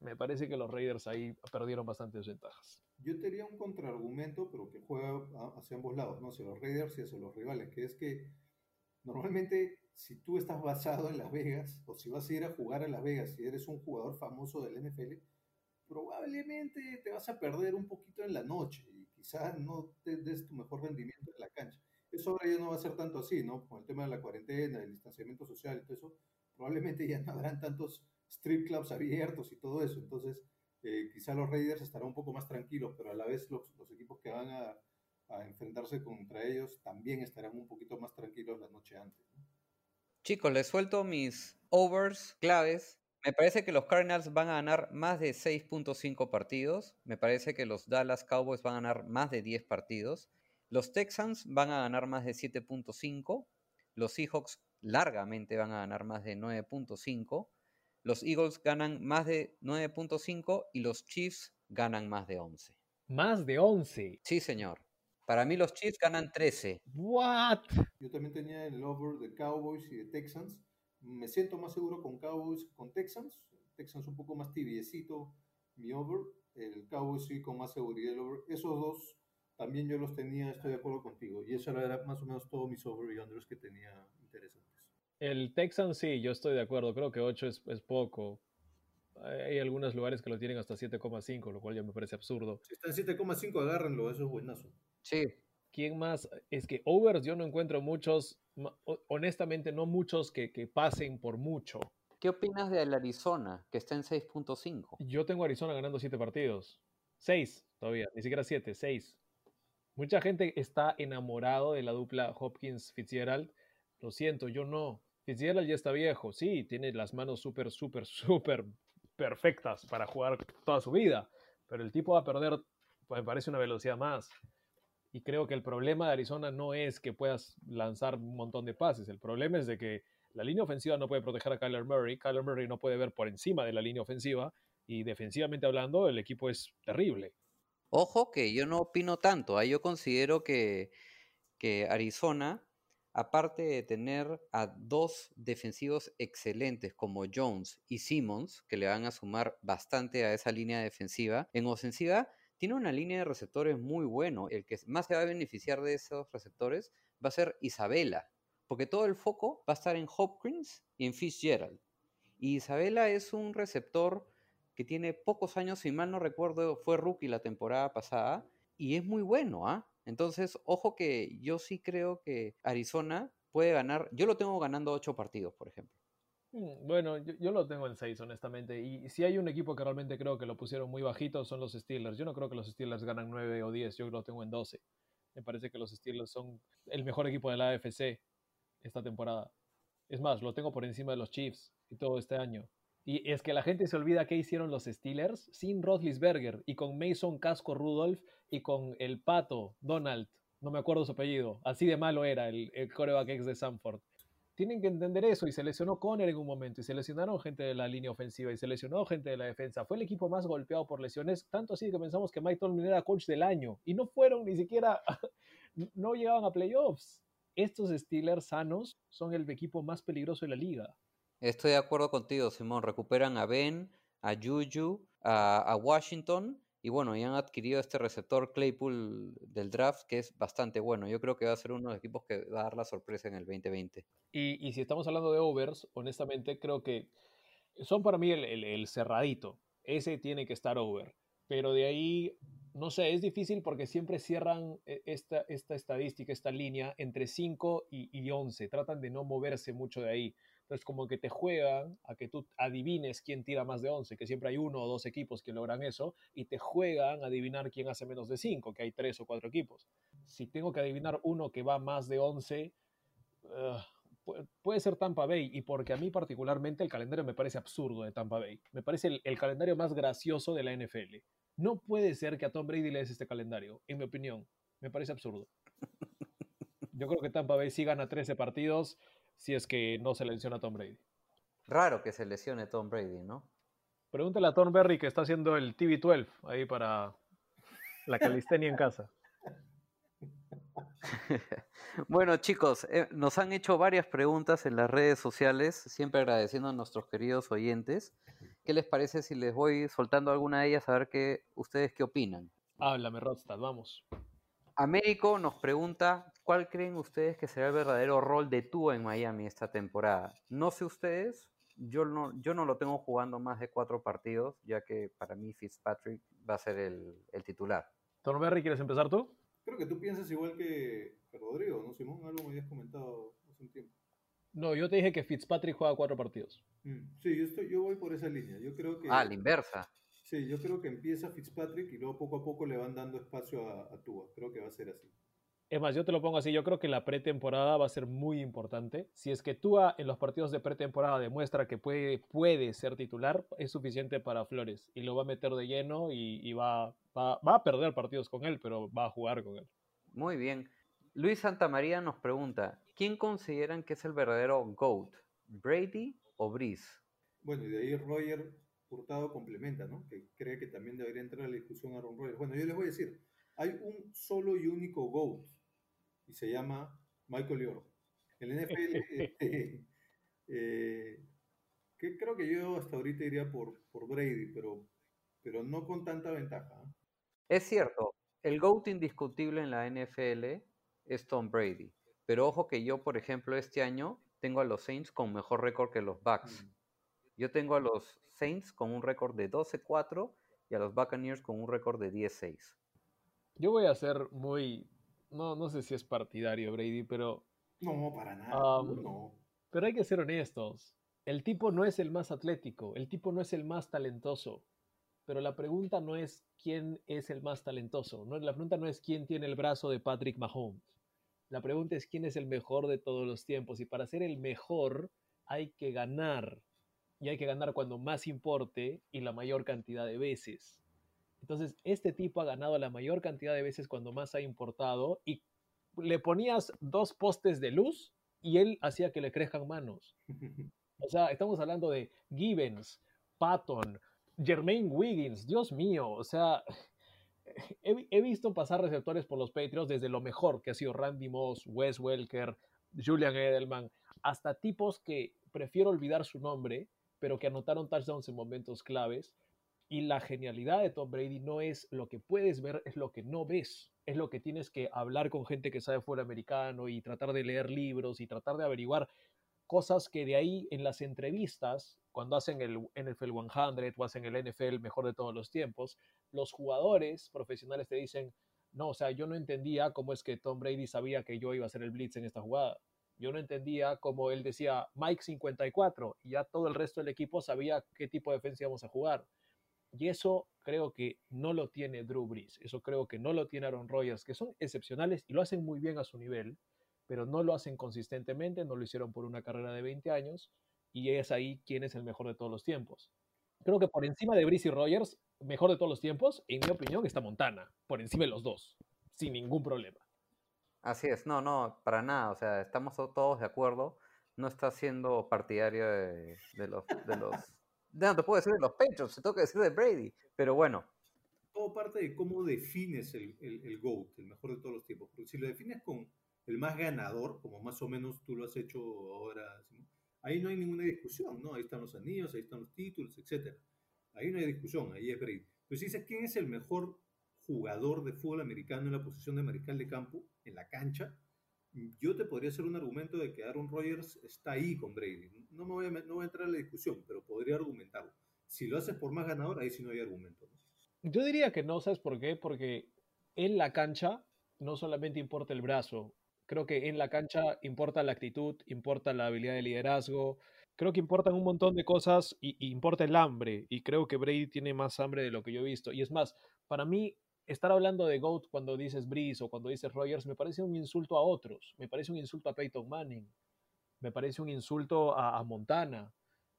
Speaker 1: Me parece que los Raiders ahí perdieron bastantes ventajas.
Speaker 2: Yo tenía un contraargumento, pero que juega hacia ambos lados, ¿no? hacia los Raiders y hacia los rivales, que es que normalmente si tú estás basado en Las Vegas, o si vas a ir a jugar a Las Vegas, si eres un jugador famoso del NFL, probablemente te vas a perder un poquito en la noche y quizás no te des tu mejor rendimiento en la cancha. Eso ahora ya no va a ser tanto así, ¿no? Con el tema de la cuarentena, el distanciamiento social y todo eso, probablemente ya no habrán tantos strip clubs abiertos y todo eso. Entonces, eh, quizá los Raiders estarán un poco más tranquilos, pero a la vez los, equipos que van a, enfrentarse contra ellos, también estarán un poquito más tranquilos la noche antes.
Speaker 3: Chicos, les suelto mis overs claves. Me parece que los Cardinals van a ganar más de 6.5 partidos. Me parece que los Dallas Cowboys van a ganar más de 10 partidos. Los Texans van a ganar más de 7.5. Los Seahawks largamente van a ganar más de 9.5. Los Eagles ganan más de 9.5 y los Chiefs ganan más de 11.
Speaker 1: Más de 11.
Speaker 3: Sí, señor. Para mí los Chiefs ganan 13.
Speaker 1: What?
Speaker 2: Yo también tenía el over de Cowboys y de Texans. Me siento más seguro con Cowboys que con Texans. Texans un poco más tibiecito mi over. El Cowboys sí con más seguridad el over. Esos dos también yo los tenía, estoy de acuerdo contigo. Y eso era más o menos todos mis over y unders que tenía interesantes.
Speaker 1: El Texan sí, yo estoy de acuerdo. Creo que 8 es, es poco. Hay algunos lugares que lo tienen hasta 7,5, lo cual ya me parece absurdo.
Speaker 2: Si está en 7,5, agárrenlo, eso es buenazo.
Speaker 3: Sí,
Speaker 1: ¿Quién más? Es que overs yo no encuentro muchos, honestamente no muchos que, que pasen por mucho.
Speaker 3: ¿Qué opinas del Arizona, que está en 6.5?
Speaker 1: Yo tengo a Arizona ganando 7 partidos. 6 todavía, ni siquiera 7, 6. Mucha gente está enamorado de la dupla Hopkins-Fitzgerald. Lo siento, yo no. Fitzgerald ya está viejo, sí, tiene las manos súper, súper, súper perfectas para jugar toda su vida, pero el tipo va a perder, pues me parece una velocidad más. Y creo que el problema de Arizona no es que puedas lanzar un montón de pases, el problema es de que la línea ofensiva no puede proteger a Kyler Murray, Kyler Murray no puede ver por encima de la línea ofensiva y defensivamente hablando el equipo es terrible.
Speaker 3: Ojo que yo no opino tanto. ¿ah? Yo considero que, que Arizona, aparte de tener a dos defensivos excelentes como Jones y Simmons, que le van a sumar bastante a esa línea defensiva, en ofensiva tiene una línea de receptores muy bueno. El que más se va a beneficiar de esos receptores va a ser Isabela, porque todo el foco va a estar en Hopkins y en Fitzgerald. Y Isabela es un receptor que tiene pocos años, si mal no recuerdo, fue rookie la temporada pasada y es muy bueno, ¿ah? Entonces, ojo que yo sí creo que Arizona puede ganar, yo lo tengo ganando ocho partidos, por ejemplo.
Speaker 1: Mm, Bueno, yo, lo tengo en 6, honestamente. Y si hay un equipo que realmente creo que lo pusieron muy bajito, son los Steelers. Yo no creo que los Steelers ganan 9 o 10, yo lo tengo en 12. Me parece que los Steelers son el mejor equipo de la AFC esta temporada. Es más, lo tengo por encima de los Chiefs y todo este año. Y es que la gente se olvida qué hicieron los Steelers sin Roethlisberger y con Mason Casco Rudolph y con el pato Donald, no me acuerdo su apellido, así de malo era el, el coreback ex de Sanford tienen que entender eso y se lesionó Conner en un momento y se lesionaron gente de la línea ofensiva y se lesionó gente de la defensa. Fue el equipo más golpeado por lesiones, tanto así que pensamos que Mike Tomlin era coach del año y no fueron ni siquiera, no llegaban a playoffs. Estos Steelers sanos son el equipo más peligroso de la liga.
Speaker 3: Estoy de acuerdo contigo, Simón. Recuperan a Ben, a Juju, a, a Washington y bueno, y han adquirido este receptor Claypool del draft que es bastante bueno. Yo creo que va a ser uno de los equipos que va a dar la sorpresa en el 2020.
Speaker 1: Y, y si estamos hablando de overs, honestamente creo que son para mí el, cerradito. Ese tiene que estar over. Pero de ahí, no sé, es difícil porque siempre cierran eh, esta, esta estadística, esta línea entre 5 y, y 11. Tratan de no moverse mucho de ahí. Entonces, como que te juegan a que tú adivines quién tira más de 11, que siempre hay uno o dos equipos que logran eso, y te juegan a adivinar quién hace menos de 5, que hay tres o cuatro equipos. Si tengo que adivinar uno que va más de 11, ugh, pu- puede ser Tampa Bay, y porque a mí particularmente el calendario me parece absurdo de Tampa Bay. Me parece el, el calendario más gracioso de la NFL. No puede ser que a Tom Brady le des este calendario, en mi opinión. Me parece absurdo. Yo creo que Tampa Bay sí gana 13 partidos si es que no se le menciona a Tom Brady.
Speaker 3: Raro que se lesione Tom Brady, ¿no?
Speaker 1: Pregúntale a Tom Berry que está haciendo el TV12 ahí para la calistenia en casa.
Speaker 3: Bueno, chicos, eh, nos han hecho varias preguntas en las redes sociales, siempre agradeciendo a nuestros queridos oyentes. ¿Qué les parece si les voy soltando alguna de ellas a ver qué ustedes qué opinan?
Speaker 1: Háblame, Rodstad, vamos.
Speaker 3: Américo nos pregunta, ¿cuál creen ustedes que será el verdadero rol de Tua en Miami esta temporada? No sé ustedes, yo no, yo no lo tengo jugando más de cuatro partidos, ya que para mí Fitzpatrick va a ser el, el titular.
Speaker 1: Tom Berry, ¿quieres empezar tú?
Speaker 2: Creo que tú piensas igual que, que Rodrigo, ¿no, Simón? Algo me habías comentado hace un tiempo.
Speaker 1: No, yo te dije que Fitzpatrick juega cuatro partidos.
Speaker 2: Mm, Sí, yo, estoy, yo voy por esa línea. Yo creo que...
Speaker 3: Ah, la inversa.
Speaker 2: Sí, yo creo que empieza Fitzpatrick y luego poco a poco le van dando espacio a, a Tua. Creo que va a ser así.
Speaker 1: Es más, yo te lo pongo así, yo creo que la pretemporada va a ser muy importante. Si es que Tua en los partidos de pretemporada demuestra que puede, puede ser titular, es suficiente para Flores y lo va a meter de lleno y, y va, va, va a perder partidos con él, pero va a jugar con él.
Speaker 3: Muy bien. Luis Santamaría nos pregunta, ¿quién consideran que es el verdadero GOAT? ¿Brady o Breeze?
Speaker 2: Bueno, y de ahí Roger Hurtado complementa, ¿no? Que cree que también debería entrar a la discusión Aaron Rodgers. Bueno, yo les voy a decir, hay un solo y único GOAT y se llama Michael York. El NFL, este, eh, que creo que yo hasta ahorita iría por, por Brady, pero, pero no con tanta ventaja. ¿eh?
Speaker 3: Es cierto, el GOAT indiscutible en la NFL es Tom Brady. Pero ojo que yo, por ejemplo, este año tengo a los Saints con mejor récord que los Bucks.
Speaker 2: Mm.
Speaker 3: Yo tengo a los Saints con un récord de 12-4 y a los Buccaneers con un récord de 10-6.
Speaker 1: Yo voy a ser muy, no, no sé si es partidario Brady, pero,
Speaker 2: No, para nada.
Speaker 1: Um,
Speaker 2: no.
Speaker 1: pero hay que ser honestos. El tipo no es el más atlético, el tipo no es el más talentoso. Pero la pregunta no es quién es el más talentoso. No, la pregunta no es quién tiene el brazo de Patrick Mahomes. La pregunta es quién es el mejor de todos los tiempos. Y para ser el mejor hay que ganar. Y hay que ganar cuando más importe y la mayor cantidad de veces. Entonces, este tipo ha ganado la mayor cantidad de veces cuando más ha importado y le ponías dos postes de luz y él hacía que le crezcan manos. O sea, estamos hablando de Gibbons, Patton, Jermaine Wiggins, Dios mío, o sea, he, he visto pasar receptores por los Patriots desde lo mejor que ha sido Randy Moss, Wes Welker, Julian Edelman, hasta tipos que prefiero olvidar su nombre, pero que anotaron touchdowns en momentos claves. Y la genialidad de Tom Brady no es lo que puedes ver, es lo que no ves. Es lo que tienes que hablar con gente que sabe fuera americano y tratar de leer libros y tratar de averiguar cosas que de ahí en las entrevistas, cuando hacen el NFL 100 o hacen el NFL mejor de todos los tiempos, los jugadores profesionales te dicen, no, o sea, yo no entendía cómo es que Tom Brady sabía que yo iba a hacer el blitz en esta jugada. Yo no entendía cómo él decía Mike 54 y ya todo el resto del equipo sabía qué tipo de defensa íbamos a jugar. Y eso creo que no lo tiene Drew Brees, eso creo que no lo tiene Aaron Rodgers, que son excepcionales y lo hacen muy bien a su nivel, pero no lo hacen consistentemente, no lo hicieron por una carrera de 20 años y es ahí quién es el mejor de todos los tiempos. Creo que por encima de Brees y Rodgers, mejor de todos los tiempos, en mi opinión, está Montana, por encima de los dos, sin ningún problema.
Speaker 3: Así es, no, no, para nada, o sea, estamos to- todos de acuerdo. No está siendo partidario de, de los, no te puedo decir de los Patriots, se toca decir de Brady, pero bueno,
Speaker 2: Todo parte de cómo defines el, el, el GOAT, el mejor de todos los tiempos. Porque si lo defines con el más ganador, como más o menos tú lo has hecho ahora, ¿sí? ahí no hay ninguna discusión, ¿no? Ahí están los anillos, ahí están los títulos, etc. Ahí no hay discusión, ahí es Brady. Pero si dices quién es el mejor jugador de fútbol americano en la posición de mariscal de campo, en la cancha, yo te podría hacer un argumento de que Aaron Rodgers está ahí con Brady. No, me voy a, no voy a entrar en la discusión, pero podría argumentarlo. Si lo haces por más ganador, ahí sí no hay argumento.
Speaker 1: Yo diría que no, ¿sabes por qué? Porque en la cancha no solamente importa el brazo, creo que en la cancha importa la actitud, importa la habilidad de liderazgo, creo que importan un montón de cosas y, y importa el hambre, y creo que Brady tiene más hambre de lo que yo he visto. Y es más, para mí, estar hablando de GOAT cuando dices Breeze o cuando dices Rogers me parece un insulto a otros, me parece un insulto a Peyton Manning, me parece un insulto a, Montana,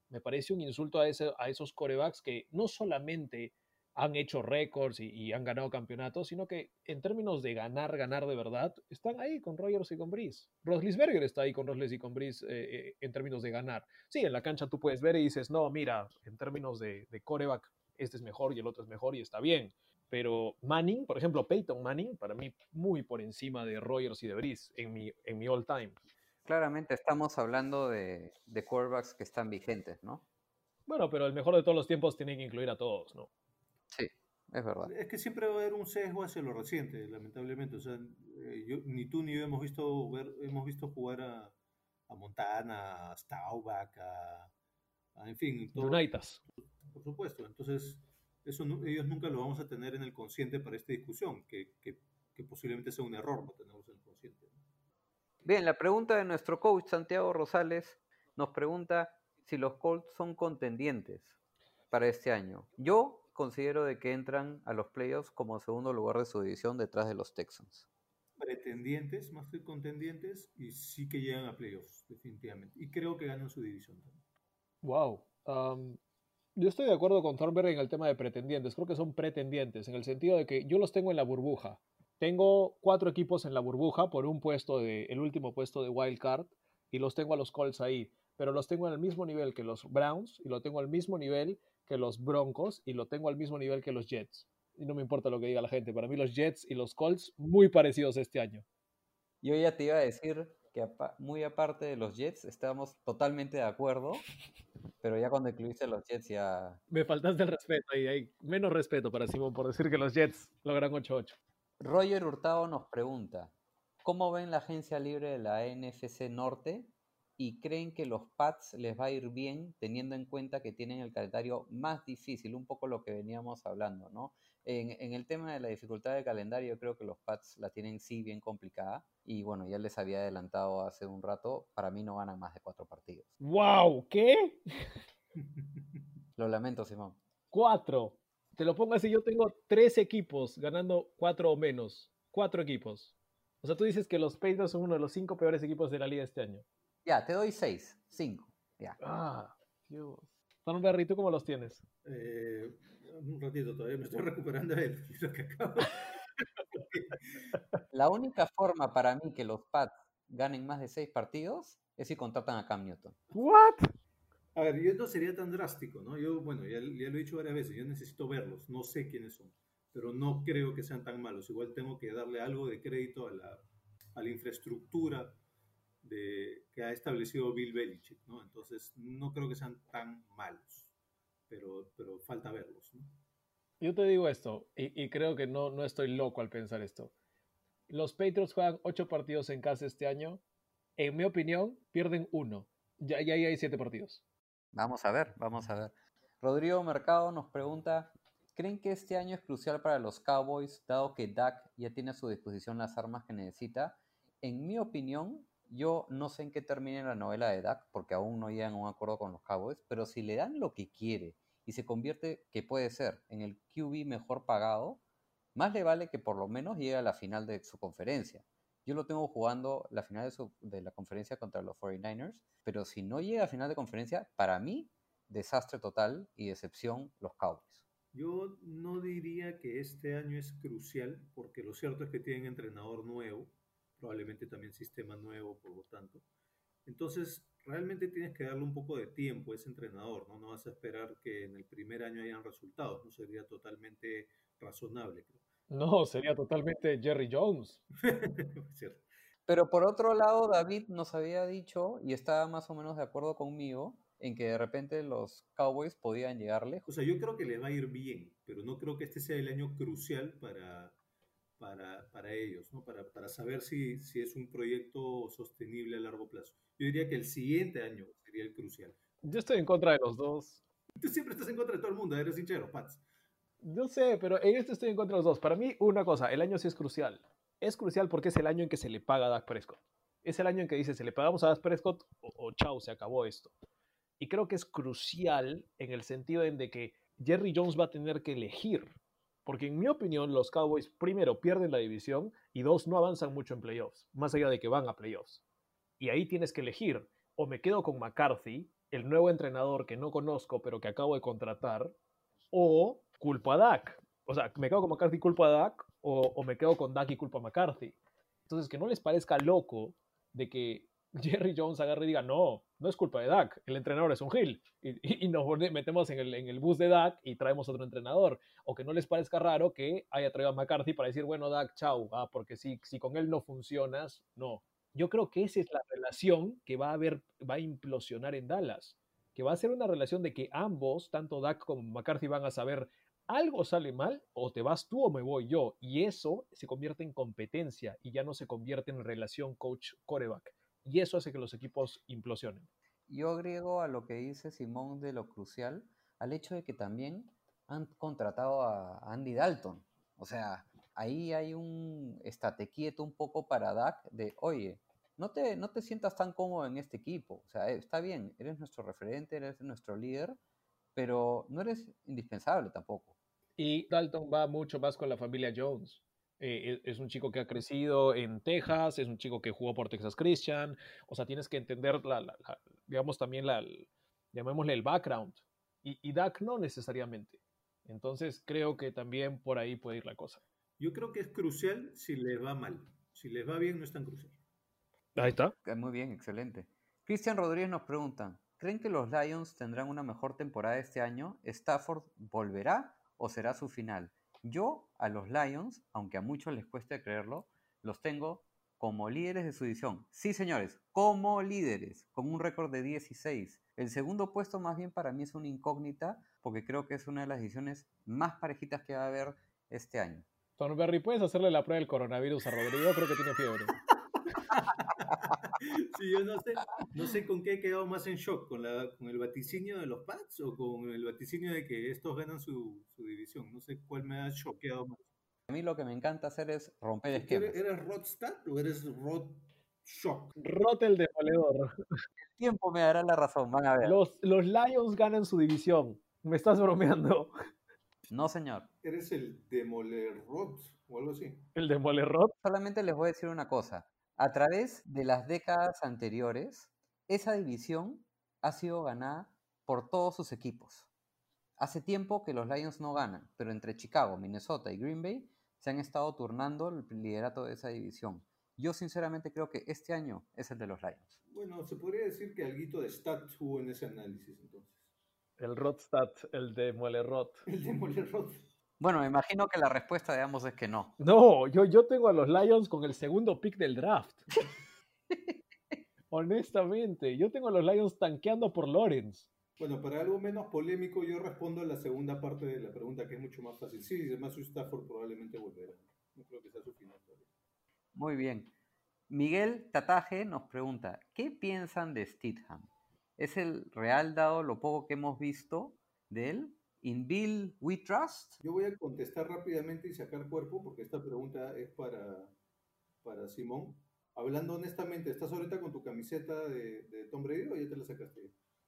Speaker 1: me parece un insulto a, ese, a esos corebacks que no solamente han hecho récords y, han ganado campeonatos, sino que en términos de ganar, ganar de verdad, están ahí con Rogers y con Breeze. Roslisberger está ahí con Rosles y con Breeze eh, eh, en términos de ganar. Sí, en la cancha tú puedes ver y dices, no, mira, en términos de, de coreback, este es mejor y el otro es mejor y está bien. Pero Manning, por ejemplo, Peyton Manning, para mí muy por encima de Rogers y de Breeze en mi, en mi all time.
Speaker 3: claramente estamos hablando de, de quarterbacks que están vigentes, ¿no?
Speaker 1: Bueno, pero el mejor de todos los tiempos tiene que incluir a todos, ¿no?
Speaker 3: Sí, es verdad.
Speaker 2: Es que siempre va a haber un sesgo hacia lo reciente, lamentablemente. O sea, eh, yo, ni tú ni yo hemos visto ver, hemos visto jugar a, a Montana, a Staubach, a, a en fin, todo,
Speaker 1: Unitas.
Speaker 2: por supuesto. Entonces, eso no- ellos nunca lo vamos a tener en el consciente para esta discusión, que, que, que posiblemente sea un error no tenerlos en el consciente.
Speaker 3: Bien, la pregunta de nuestro coach Santiago Rosales nos pregunta si los Colts son contendientes para este año. Yo considero de que entran a los playoffs como segundo lugar de su división detrás de los Texans.
Speaker 2: Pretendientes, más que contendientes, y sí que llegan a playoffs, definitivamente. Y creo que ganan su división también.
Speaker 1: Wow. am, yo estoy de acuerdo con Thornberg en el tema de pretendientes. Creo que son pretendientes, en el sentido de que yo los tengo en la burbuja. Tengo cuatro equipos en la burbuja por un puesto de, el último puesto de wild card, y los tengo a los Colts ahí. Pero los tengo al mismo nivel que los Browns, y lo tengo al mismo nivel que los Broncos, y lo tengo al mismo nivel que los Jets. Y no me importa lo que diga la gente. Para mí los Jets y los Colts muy parecidos este año.
Speaker 3: Yo ya te iba a decir que apa- muy aparte de los Jets, estábamos totalmente de acuerdo, pero ya cuando incluiste a los Jets ya...
Speaker 1: Me faltaste el respeto ahí, ahí. Menos respeto para Simón por decir que los Jets logran 8-8.
Speaker 3: Roger Hurtado nos pregunta, ¿cómo ven la agencia libre de la NFC Norte y creen que los Pats les va a ir bien teniendo en cuenta que tienen el calendario más difícil? Un poco lo que veníamos hablando, ¿no? En, en el tema de la dificultad del calendario, creo que los Pats la tienen sí bien complicada. Y bueno, ya les había adelantado hace un rato, para mí no ganan más de cuatro partidos.
Speaker 1: ¡Wow! ¿Qué?
Speaker 3: Lo lamento, Simón.
Speaker 1: Cuatro. Te lo pongo así, yo tengo tres equipos ganando cuatro o menos. Cuatro equipos. O sea, tú dices que los Patriots son uno de los cinco peores equipos de la liga este año.
Speaker 3: Ya, te doy seis, cinco. Ya.
Speaker 1: Ah, Dios. Thornberry, ¿tú cómo los tienes?
Speaker 2: Eh, un ratito todavía me estoy recuperando de lo que acabo.
Speaker 3: La única forma para mí que los Pats ganen más de seis partidos es si contratan a Cam Newton.
Speaker 1: ¿What?
Speaker 2: A ver, yo no sería tan drástico, ¿no? Yo, bueno, ya, ya lo he dicho varias veces, yo necesito verlos, no sé quiénes son, pero no creo que sean tan malos. Igual tengo que darle algo de crédito a la, a la infraestructura de, que ha establecido Bill Belichick, ¿no? Entonces, no creo que sean tan malos, pero, pero falta verlos, ¿no?
Speaker 1: Yo te digo esto, y, y creo que no, no estoy loco al pensar esto. Los Patriots juegan ocho partidos en casa este año. En mi opinión, pierden uno. Ya, ya ahí hay siete partidos.
Speaker 3: Vamos a ver, vamos a ver. Rodrigo Mercado nos pregunta, ¿creen que este año es crucial para los Cowboys, dado que Dak ya tiene a su disposición las armas que necesita? En mi opinión, yo no sé en qué termine la novela de Dak, porque aún no llegan a un acuerdo con los Cowboys, pero si le dan lo que quiere y se convierte, que puede ser, en el QB mejor pagado, más le vale que por lo menos llegue a la final de su conferencia. Yo lo tengo jugando la final de, su- de la conferencia contra los 49ers, pero si no llega a final de conferencia, para mí, desastre total y decepción los Cowboys.
Speaker 2: Yo no diría que este año es crucial, porque lo cierto es que tienen entrenador nuevo, probablemente también sistema nuevo, por lo tanto. Entonces, realmente tienes que darle un poco de tiempo a ese entrenador, ¿no? No vas a esperar que en el primer año hayan resultados, no sería totalmente razonable, creo.
Speaker 1: No, sería totalmente Jerry Jones.
Speaker 2: Cierto.
Speaker 3: Pero por otro lado, David nos había dicho, y estaba más o menos de acuerdo conmigo, en que de repente los Cowboys podían llegar lejos.
Speaker 2: O sea, yo creo que les va a ir bien, pero no creo que este sea el año crucial para, para, para ellos, ¿no? Para, para saber si, si es un proyecto sostenible a largo plazo. Yo diría que el siguiente año sería el crucial.
Speaker 1: Yo estoy en contra de los dos.
Speaker 2: Tú siempre estás en contra de todo el mundo, eres los Pats.
Speaker 1: Yo sé, pero en este estoy en contra de los dos. Para mí, una cosa, el año sí es crucial. Es crucial porque es el año en que se le paga a Dak Prescott. Es el año en que dice, se le pagamos a Dak Prescott o, o chao, se acabó esto. Y creo que es crucial en el sentido en de que Jerry Jones va a tener que elegir. Porque en mi opinión, los Cowboys, primero, pierden la división y dos, no avanzan mucho en playoffs, más allá de que van a playoffs. Y ahí tienes que elegir, o me quedo con McCarthy, el nuevo entrenador que no conozco, pero que acabo de contratar, o culpo a Dak. O sea, me quedo con McCarthy y culpo a Dak, o, me quedo con Dak y culpo a McCarthy. Entonces, que no les parezca loco de que Jerry Jones agarre y diga, no, no es culpa de Dak, el entrenador es un Gil. Y, nos metemos en el, en el bus de Dak y traemos otro entrenador. O que no les parezca raro que haya traído a McCarthy para decir, bueno, Dak, chau, ah, porque si, si con él no funcionas, no. Yo creo que esa es la relación que va a haber, va a implosionar en Dallas. Que va a ser una relación de que ambos, tanto Dak como McCarthy, van a saber algo sale mal, o te vas tú o me voy yo. Y eso se convierte en competencia y ya no se convierte en relación coach-coreback. Y eso hace que los equipos implosionen.
Speaker 3: Yo agrego a lo que dice Simón de lo crucial, al hecho de que también han contratado a Andy Dalton. O sea, ahí hay un estate quieto un poco para Dak de, oye, no te, no te sientas tan cómodo en este equipo. O sea, eh, está bien, eres nuestro referente, eres nuestro líder, pero no eres indispensable tampoco.
Speaker 1: Y Dalton va mucho más con la familia Jones. Eh, es, es un chico que ha crecido en Texas, es un chico que jugó por Texas Christian. O sea, tienes que entender, la, la- la- digamos, también la, el- llamémosle el background. Y, y Dak no necesariamente. Entonces creo que también por ahí puede ir la cosa.
Speaker 2: Yo creo que es crucial si les va mal. Si les va bien, no es tan crucial.
Speaker 1: Ahí está.
Speaker 3: Eh, Muy bien, excelente. Cristian Rodríguez nos pregunta, ¿creen que los Lions tendrán una mejor temporada este año? ¿Stafford volverá o será su final? Yo a los Lions, aunque a muchos les cueste creerlo, los tengo como líderes de su división. Sí, señores, como líderes, con un récord de 16. El segundo puesto más bien para mí es una incógnita porque creo que es una de las divisiones más parejitas que va a haber este año.
Speaker 1: Thornberry, ¿puedes hacerle la prueba del coronavirus a Rodrigo? Creo que tiene fiebre.
Speaker 2: Sí, yo no sé, no sé con qué he quedado más en shock, con, la, con el vaticinio de los Pats o con el vaticinio de que estos ganan su, su división. No sé cuál me ha choqueado más.
Speaker 3: A mí lo que me encanta hacer es romper
Speaker 2: ¿Tú
Speaker 3: esquemas.
Speaker 2: ¿Eres, Rodstad o eres Rod Shock?
Speaker 1: Rote el demoledor.
Speaker 3: El tiempo me dará la razón, van a ver.
Speaker 1: Los, los Lions ganan su división. Me estás bromeando.
Speaker 3: No, señor.
Speaker 2: ¿Eres el Demoler Rod o algo así?
Speaker 1: El demolerot.
Speaker 3: Solamente les voy a decir una cosa. A través de las décadas anteriores, esa división ha sido ganada por todos sus equipos. Hace tiempo que los Lions no ganan, pero entre Chicago, Minnesota y Green Bay se han estado turnando el liderato de esa división. Yo sinceramente creo que este año es el de los Lions.
Speaker 2: Bueno, se podría decir que alguito de stats hubo en ese análisis entonces.
Speaker 1: El Rodstat, el demolerot.
Speaker 2: El Demoler Rod.
Speaker 3: Bueno, me imagino que la respuesta de ambos es que no.
Speaker 1: No, yo, yo tengo a los Lions con el segundo pick del draft. Honestamente, yo tengo a los Lions tanqueando por Lawrence.
Speaker 2: Bueno, para algo menos polémico, yo respondo a la segunda parte de la pregunta, que es mucho más fácil. Sí, además su Stafford probablemente volverá. No creo que sea su final todavía.
Speaker 3: Muy bien. Miguel Tataje nos pregunta, ¿qué piensan de Stidham? ¿Es el real dado lo poco que hemos visto de él? ¿In Bill We Trust?
Speaker 2: Yo voy a contestar rápidamente y sacar cuerpo, porque esta pregunta es para, para Simón. Hablando honestamente, ¿estás ahorita con tu camiseta de, de Tom Brady o ya te la sacaste?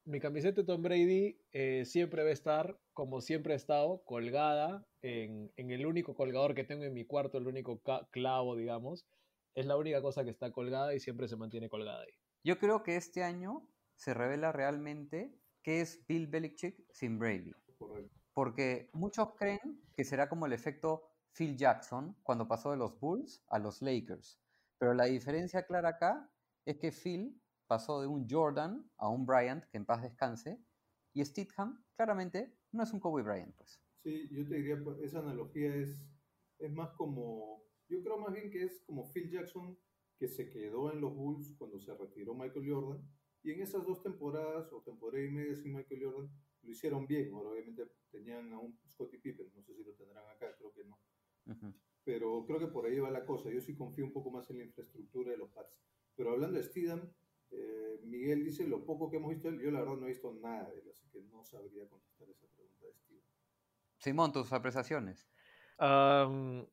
Speaker 1: Mi camiseta de Tom Brady eh, siempre va a estar, como siempre ha estado, colgada en, en el único colgador que tengo en mi cuarto, el único clavo, digamos. Es la única cosa que está colgada y siempre se mantiene colgada ahí.
Speaker 3: Yo creo que este año se revela realmente qué es Bill Belichick sin Brady.
Speaker 2: Correcto.
Speaker 3: Porque muchos creen que será como el efecto Phil Jackson cuando pasó de los Bulls a los Lakers. Pero la diferencia clara acá es que Phil pasó de un Jordan a un Bryant, que en paz descanse, y Stidham claramente no es un Kobe Bryant, pues.
Speaker 2: Sí, yo te diría, pues, esa analogía es, es más como, yo creo más bien que es como Phil Jackson que se quedó en los Bulls cuando se retiró Michael Jordan, y en esas dos temporadas o temporada y media sin Michael Jordan lo hicieron bien, ahora obviamente tenían a un Scottie Pippen, no sé si lo tendrán acá, creo que no,
Speaker 3: Ujú.
Speaker 2: pero creo que por ahí va la cosa, yo sí confío un poco más en la infraestructura de los Pats, pero hablando de Steedham, eh, Miguel dice lo poco que hemos visto, él, yo la verdad no he visto nada de él, así que no sabría contestar esa pregunta de Steedham.
Speaker 3: Simón, tus apreciaciones.
Speaker 1: Am,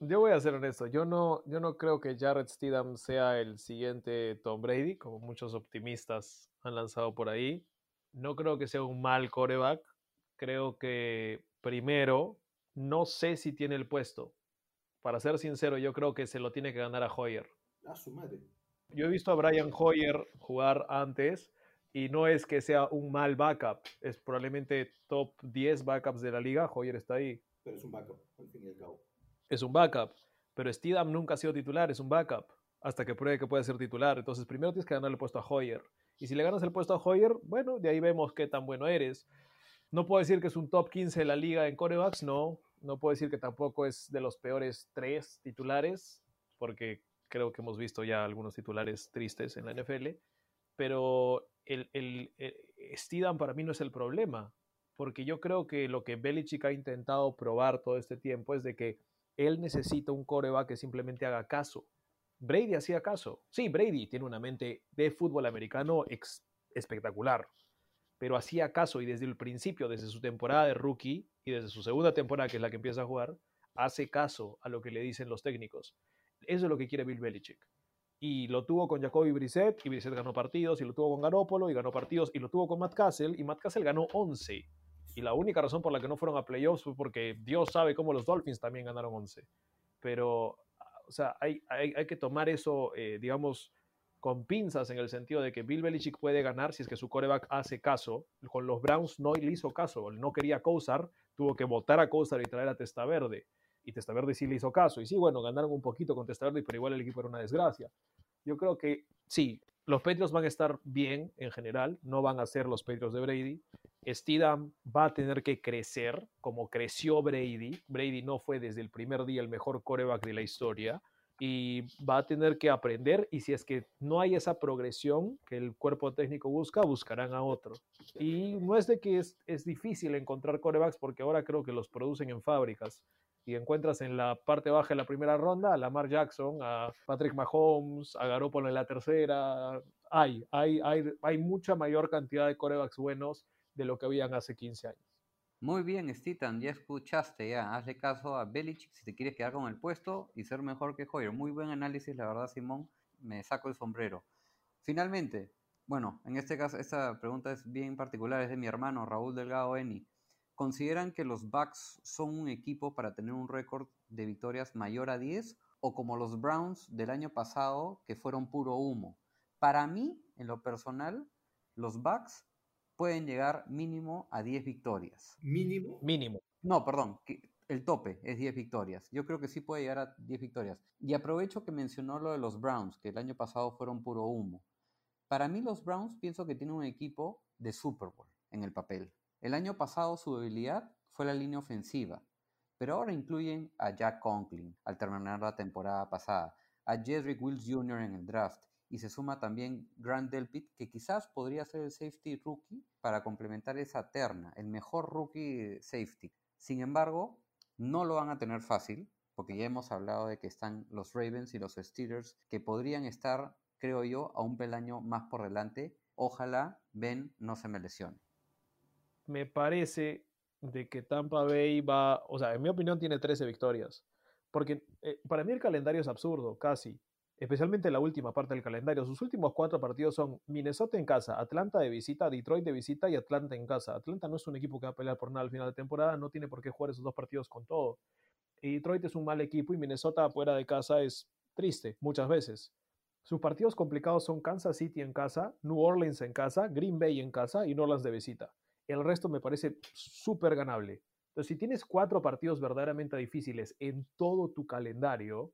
Speaker 1: yo voy a ser honesto, yo no, yo no creo que Jared Steedham sea el siguiente Tom Brady, como muchos optimistas han lanzado por ahí. No creo que sea un mal coreback. Creo que primero, no sé si tiene el puesto. Para ser sincero, yo creo que se lo tiene que ganar a Hoyer.
Speaker 2: Ah, su madre.
Speaker 1: Yo he visto a Brian Hoyer jugar antes y no es que sea un mal backup, es probablemente top 10 backups de la liga. Hoyer está ahí.
Speaker 2: Pero es un backup, al fin y al cabo.
Speaker 1: es un backup. Pero Steedham nunca ha sido titular, es un backup. Hasta que pruebe que puede ser titular. Entonces, primero tienes que ganar el puesto a Hoyer. Y si le ganas el puesto a Hoyer, bueno, de ahí vemos qué tan bueno eres. No puedo decir que es un top 15 de la liga en corebacks, no. No puedo decir que tampoco es de los peores tres titulares, porque creo que hemos visto ya algunos titulares tristes en la NFL. Pero el, el, el Steedham para mí no es el problema, porque yo creo que lo que Belichick ha intentado probar todo este tiempo es de que él necesita un coreback que simplemente haga caso. Brady hacía caso. Sí, Brady tiene una mente de fútbol americano espectacular, pero hacía caso y desde el principio, desde su temporada de rookie y desde su segunda temporada, que es la que empieza a jugar, hace caso a lo que le dicen los técnicos. Eso es lo que quiere Bill Belichick. Y lo tuvo con Jacoby Brissett, y Brissett ganó partidos, y lo tuvo con Garoppolo, y ganó partidos, y lo tuvo con Matt Castle, y Matt Castle ganó 11. Y la única razón por la que no fueron a playoffs fue porque Dios sabe cómo los Dolphins también ganaron 11. Pero, o sea, hay, hay, hay que tomar eso, eh, digamos, con pinzas en el sentido de que Bill Belichick puede ganar si es que su coreback hace caso. Con los Browns no le hizo caso, no quería Kosar, tuvo que votar a Kosar y traer a Testaverde. Y Testaverde sí le hizo caso. Y sí, bueno, ganaron un poquito con Testaverde, pero igual el equipo era una desgracia. Yo creo que sí, los Patriots van a estar bien en general, no van a ser los Patriots de Brady. Steedham va a tener que crecer como creció Brady. Brady no fue desde el primer día el mejor coreback de la historia y va a tener que aprender y si es que no hay esa progresión que el cuerpo técnico busca, buscarán a otro. Y no es de que es, es difícil encontrar corebacks porque ahora creo que los producen en fábricas y encuentras en la parte baja de la primera ronda a Lamar Jackson, a Patrick Mahomes, a Garoppolo en la tercera. Hay, hay, hay, hay mucha mayor cantidad de corebacks buenos de lo que habían hace 15 años.
Speaker 3: Muy bien, Stitan, ya escuchaste, ya. Hazle caso a Belichick si te quieres quedar con el puesto y ser mejor que Hoyer. Muy buen análisis, la verdad, Simón. Me saco el sombrero. Finalmente, bueno, en este caso, esta pregunta es bien particular, es de mi hermano Raúl Delgado Eni. ¿Consideran que los Bucks son un equipo para tener un récord de victorias mayor a 10 o como los Browns del año pasado que fueron puro humo? Para mí, en lo personal, los Bucks pueden llegar mínimo a 10 victorias.
Speaker 2: Mínimo.
Speaker 1: Mínimo.
Speaker 3: No, perdón, el tope es 10 victorias. Yo creo que sí puede llegar a 10 victorias. Y aprovecho que mencionó lo de los Browns, que el año pasado fueron puro humo. Para mí los Browns pienso que tienen un equipo de Super Bowl en el papel. El año pasado su debilidad fue la línea ofensiva, pero ahora incluyen a Jack Conklin al terminar la temporada pasada, a Jedrick Wills Jr. en el draft y se suma también Grant Delpit, que quizás podría ser el safety rookie para complementar esa terna, el mejor rookie safety. Sin embargo, no lo van a tener fácil, porque ya hemos hablado de que están los Ravens y los Steelers, que podrían estar, creo yo, a un peldaño más por delante. Ojalá Ben no se me lesione.
Speaker 1: Me parece de que Tampa Bay va, o sea, en mi opinión tiene 13 victorias, porque eh, para mí el calendario es absurdo, casi especialmente la última parte del calendario. Sus últimos cuatro partidos son Minnesota en casa, Atlanta de visita, Detroit de visita y Atlanta en casa. Atlanta no es un equipo que va a pelear por nada al final de temporada, no tiene por qué jugar esos dos partidos con todo. Y Detroit es un mal equipo y Minnesota fuera de casa es triste muchas veces. Sus partidos complicados son Kansas City en casa, New Orleans en casa, Green Bay en casa y New Orleans de visita. El resto me parece súper ganable. Entonces, si tienes cuatro partidos verdaderamente difíciles en todo tu calendario,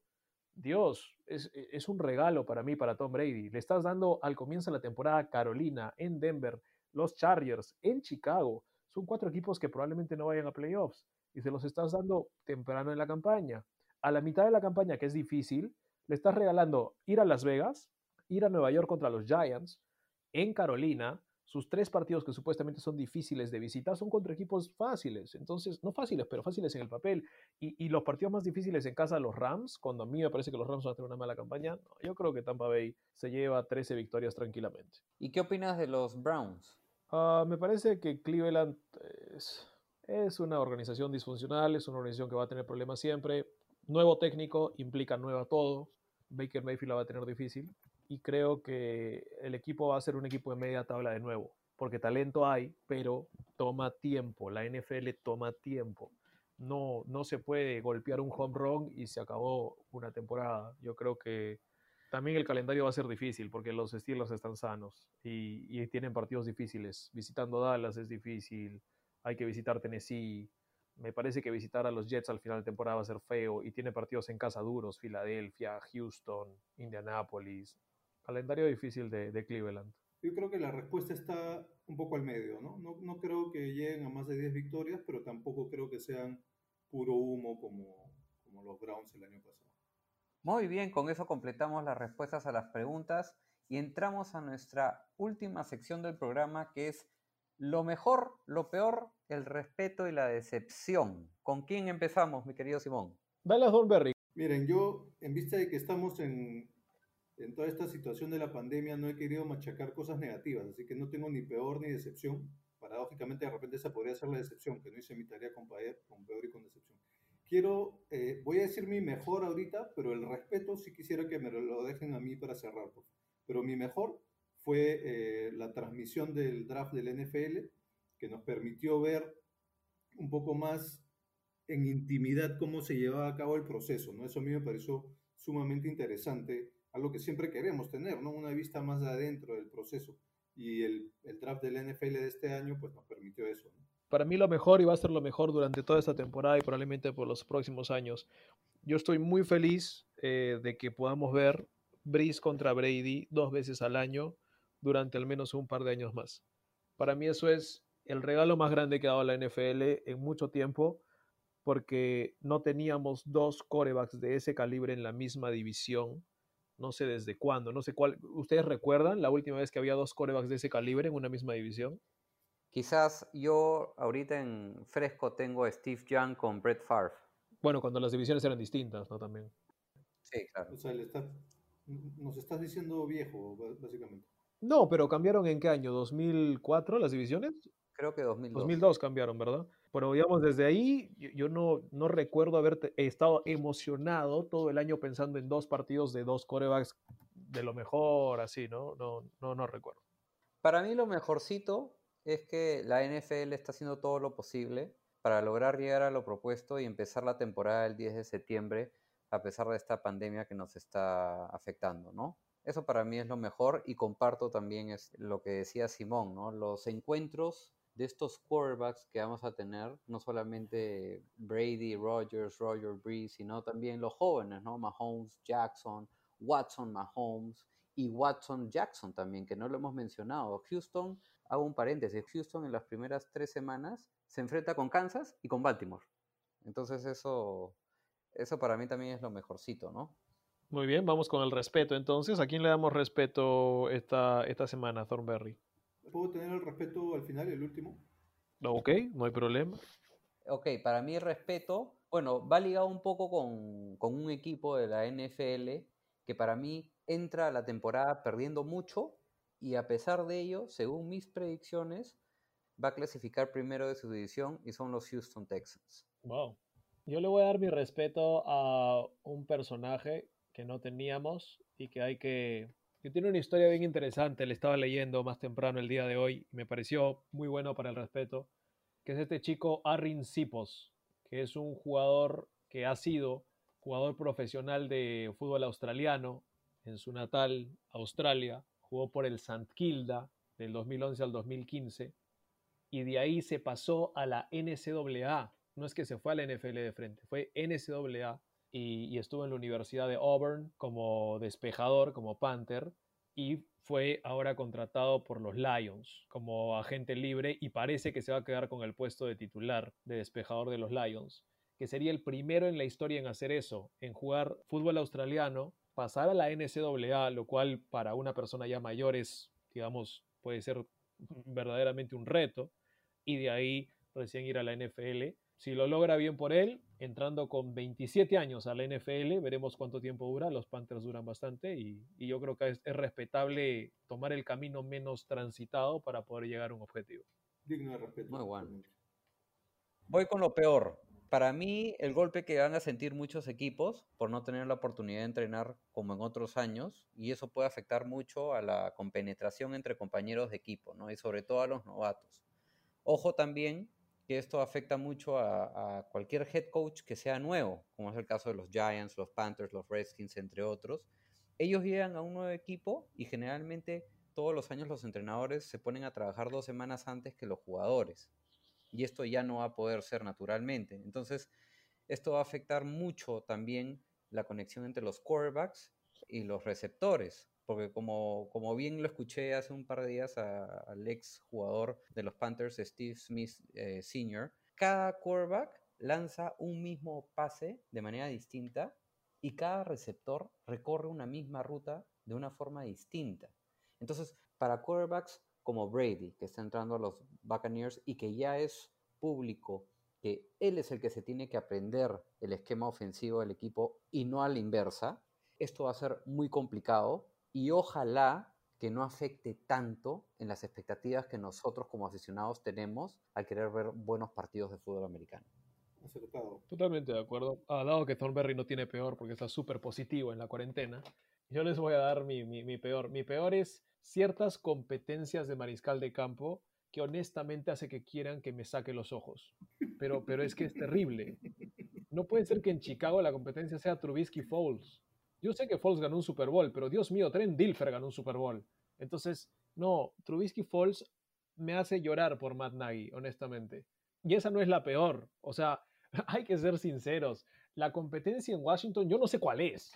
Speaker 1: Dios, es, e, es, un regalo para mí, para Tom Brady. Le estás dando al comienzo de la temporada Carolina, en Denver, los Chargers, en Chicago. Son cuatro equipos que probablemente no vayan a playoffs y se los estás dando temprano en la campaña. A la mitad de la campaña, que es difícil, le estás regalando ir a Las Vegas, ir a Nueva York contra los Giants, en Carolina, sus tres partidos que supuestamente son difíciles de visitar son contra equipos fáciles. Entonces, no fáciles, pero fáciles en el papel. Y, y, los partidos más difíciles en casa, los Rams, cuando a mí me parece que los Rams van a tener una mala campaña, no, yo creo que Tampa Bay se lleva 13 victorias tranquilamente.
Speaker 3: ¿Y qué opinas de los Browns?
Speaker 1: Uh, me parece que Cleveland es, es una organización disfuncional, es una organización que va a tener problemas siempre. Nuevo técnico implica nueva todo. Baker Mayfield la va a tener difícil y creo que el equipo va a ser un equipo de media tabla de nuevo, porque talento hay, pero toma tiempo, la NFL toma tiempo. No, no se puede golpear un home run y se acabó una temporada. Yo creo que también el calendario va a ser difícil porque los Steelers están sanos y, y tienen partidos difíciles. Visitando Dallas es difícil, hay que visitar Tennessee, me parece que visitar a los Jets al final de temporada va a ser feo y tiene partidos en casa duros, Filadelfia, Houston, Indianapolis calendario difícil de, de, Cleveland?
Speaker 2: Yo creo que la respuesta está un poco al medio, ¿no? ¿no? No creo que lleguen a más de 10 victorias, pero tampoco creo que sean puro humo como, como los Browns el año pasado.
Speaker 3: Muy bien, con eso completamos las respuestas a las preguntas y entramos a nuestra última sección del programa que es lo mejor, lo peor, el respeto y la decepción. ¿Con quién empezamos, mi querido Simón?
Speaker 1: Dallas Berry.
Speaker 2: Miren, yo, en vista de que estamos en, en toda esta situación de la pandemia no he querido machacar cosas negativas, así que no tengo ni peor ni decepción. Paradójicamente, de repente esa podría ser la decepción, que no hice mi tarea con, con peor y con decepción. Quiero, eh, voy a decir mi mejor ahorita, pero el respeto sí quisiera que me lo dejen a mí para cerrar. Pues. Pero mi mejor fue eh, la transmisión del draft del NFL, que nos permitió ver un poco más en intimidad cómo se llevaba a cabo el proceso, ¿no? Eso a mí me pareció sumamente interesante, algo que siempre queremos tener, ¿no? Una vista más de adentro del proceso. Y el, el draft del NFL de este año, pues nos permitió eso, ¿no?
Speaker 1: Para mí lo mejor y va a ser lo mejor durante toda esta temporada y probablemente por los próximos años. Yo estoy muy feliz eh, de que podamos ver Breeze contra Brady dos veces al año durante al menos un par de años más. Para mí eso es el regalo más grande que ha dado la NFL en mucho tiempo porque no teníamos dos corebacks de ese calibre en la misma división. No sé desde cuándo, no sé cuál. ¿Ustedes recuerdan la última vez que había dos corebacks de ese calibre en una misma división?
Speaker 3: Quizás yo ahorita en fresco tengo a Steve Young con Brett Favre.
Speaker 1: Bueno, cuando las divisiones eran distintas, ¿no? También.
Speaker 3: Sí, claro.
Speaker 2: O sea, le está- nos estás diciendo viejo, básicamente.
Speaker 1: No, pero cambiaron en qué año? ¿2004 las divisiones?
Speaker 3: Creo que 2002.
Speaker 1: 2002 cambiaron, ¿verdad? Pero digamos, desde ahí yo, no, no recuerdo haber estado emocionado todo el año pensando en dos partidos de dos corebacks de lo mejor, así, ¿no? No, no, no recuerdo.
Speaker 3: Para mí lo mejorcito es que la NFL está haciendo todo lo posible para lograr llegar a lo propuesto y empezar la temporada el 10 de septiembre a pesar de esta pandemia que nos está afectando, ¿no? Eso para mí es lo mejor y comparto también es lo que decía Simón, ¿no? Los encuentros de estos quarterbacks que vamos a tener, no solamente Brady, Rogers, Roger Breeze, sino también los jóvenes, ¿no? Mahomes, Jackson, Watson, Mahomes y Watson Jackson también, que no lo hemos mencionado. Houston, hago un paréntesis, Houston en las primeras tres semanas se enfrenta con Kansas y con Baltimore. Entonces eso, eso para mí también es lo mejorcito, ¿no?
Speaker 1: Muy bien, vamos con el respeto entonces. ¿A quién le damos respeto esta, esta semana, Thornberry?
Speaker 2: ¿Puedo tener el respeto al final, el último?
Speaker 1: No, Ok, no hay problema.
Speaker 3: Ok, para mí respeto, bueno, va ligado un poco con, con un equipo de la NFL que para mí entra a la temporada perdiendo mucho y a pesar de ello, según mis predicciones, va a clasificar primero de su división y son los Houston Texans.
Speaker 1: Wow. Yo le voy a dar mi respeto a un personaje que no teníamos y que hay que... que tiene una historia bien interesante. Le estaba leyendo más temprano el día de hoy me pareció muy bueno para el respeto, que es este chico Arrin Sipos, que es un jugador que ha sido jugador profesional de fútbol australiano en su natal Australia. Jugó por el St. Kilda del 2011 al 2015 y de ahí se pasó a la NCAA. No es que se fue a la NFL de frente, fue NCAA y, y estuvo en la Universidad de Auburn como despejador, como Panther, y fue ahora contratado por los Lions como agente libre y parece que se va a quedar con el puesto de titular de despejador de los Lions, que sería el primero en la historia en hacer eso, en jugar fútbol australiano, pasar a la NCAA, lo cual para una persona ya mayor es, digamos, puede ser verdaderamente un reto, y de ahí recién ir a la NFL. Si lo logra bien por él, entrando con 27 años a la NFL, veremos cuánto tiempo dura. Los Panthers duran bastante y, y yo creo que es, es, respetable tomar el camino menos transitado para poder llegar a un objetivo.
Speaker 2: Digno de respeto.
Speaker 3: Muy bueno. Voy con lo peor. Para mí, el golpe que van a sentir muchos equipos por no tener la oportunidad de entrenar como en otros años, y eso puede afectar mucho a la compenetración entre compañeros de equipo, ¿no? Y sobre todo a los novatos. Ojo también que esto afecta mucho a, a, cualquier head coach que sea nuevo, como es el caso de los Giants, los Panthers, los Redskins, entre otros. Ellos llegan a un nuevo equipo y generalmente todos los años los entrenadores se ponen a trabajar dos semanas antes que los jugadores. Y esto ya no va a poder ser naturalmente. Entonces, esto va a afectar mucho también la conexión entre los quarterbacks y los receptores porque como, bien lo escuché hace un par de días al ex jugador de los Panthers, Steve Smith eh, Sr., cada quarterback lanza un mismo pase de manera distinta y cada receptor recorre una misma ruta de una forma distinta. Entonces, para quarterbacks como Brady, que está entrando a los Buccaneers y que ya es público que él es el que se tiene que aprender el esquema ofensivo del equipo y no a la inversa, esto va a ser muy complicado y ojalá que no afecte tanto en las expectativas que nosotros como aficionados tenemos al querer ver buenos partidos de fútbol americano.
Speaker 2: Acertado.
Speaker 1: Totalmente de acuerdo. Ah, dado que Thornberry no tiene peor porque está súper positivo en la cuarentena, yo les voy a dar mi, mi, mi, peor. Mi peor es ciertas competencias de mariscal de campo que honestamente hace que quieran que me saque los ojos. Pero, pero es que es terrible. No puede ser que en Chicago la competencia sea Trubisky Foles. Yo sé que Foles ganó un Super Bowl, pero Dios mío, Trent Dilfer ganó un Super Bowl. Entonces, no, Trubisky Foles me hace llorar por Matt Nagy, honestamente. Y esa no es la peor. O sea, hay que ser sinceros. La competencia en Washington, yo no sé cuál es.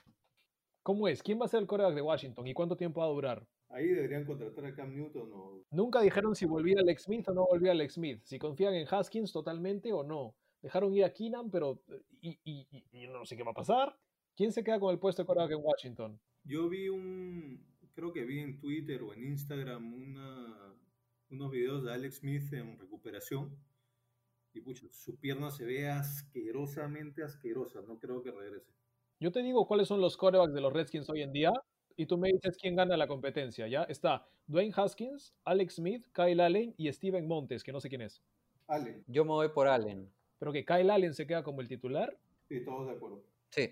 Speaker 1: ¿Cómo es? ¿Quién va a ser el coreback de Washington y cuánto tiempo va a durar?
Speaker 2: Ahí deberían contratar a Cam Newton o
Speaker 1: Nunca dijeron si volvía Alex Smith o no volvía Alex Smith, si confían en Haskins totalmente o no. Dejaron ir a Keenan, pero y, y- y- y no sé qué va a pasar. ¿Quién se queda con el puesto de coreback en Washington?
Speaker 2: Yo vi un, creo que vi en Twitter o en Instagram una, unos videos de Alex Smith en recuperación y pucha, su pierna se ve asquerosamente asquerosa, no creo que regrese.
Speaker 1: Yo te digo cuáles son los corebacks de los Redskins hoy en día y tú me dices quién gana la competencia, ¿ya? Está Dwayne Haskins, Alex Smith, Kyle Allen y Steven Montes, que no sé quién es.
Speaker 2: Allen,
Speaker 3: Yo me voy por Allen.
Speaker 1: Pero que Kyle Allen se queda como el titular,
Speaker 2: sí, todos de acuerdo.
Speaker 3: Sí.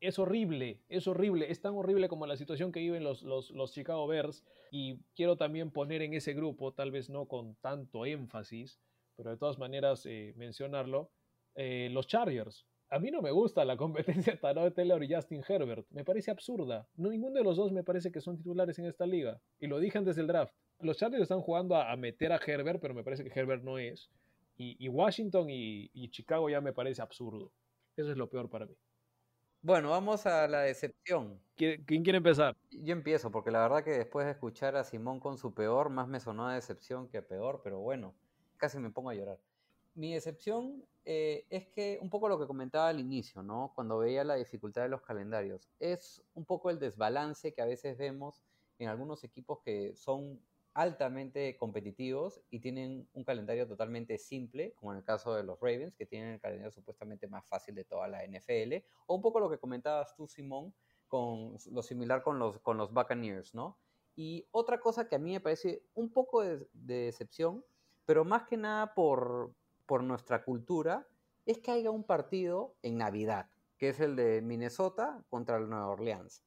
Speaker 1: Es horrible, es horrible, es tan horrible como la situación que viven los, los, los Chicago Bears y quiero también poner en ese grupo, tal vez no con tanto énfasis, pero de todas maneras eh, mencionarlo, eh, los Chargers. A mí no me gusta la competencia Tarot Taylor y Justin Herbert, me parece absurda. No, ninguno de los dos me parece que son titulares en esta liga y lo dije antes del draft. Los Chargers están jugando a, meter a Herbert, pero me parece que Herbert no es. Y, Washington y Chicago ya me parece absurdo. Eso es lo peor para mí.
Speaker 3: Bueno, vamos a la decepción.
Speaker 1: ¿Quién quiere empezar?
Speaker 3: Yo empiezo, porque la verdad que después de escuchar a Simón con su peor, más me sonó a decepción que a peor, pero bueno, casi me pongo a llorar. Mi decepción eh, es que un poco lo que comentaba al inicio, ¿no? Cuando veía la dificultad de los calendarios, es un poco el desbalance que a veces vemos en algunos equipos que son altamente competitivos y tienen un calendario totalmente simple, como en el caso de los Ravens, que tienen el calendario supuestamente más fácil de toda la NFL, o un poco lo que comentabas tú, Simón, con lo similar con los, con los Buccaneers, ¿no? Y otra cosa que a mí me parece un poco de, de decepción, pero más que nada por, por nuestra cultura, es que haya un partido en Navidad, que es el de Minnesota contra el Nueva Orleans.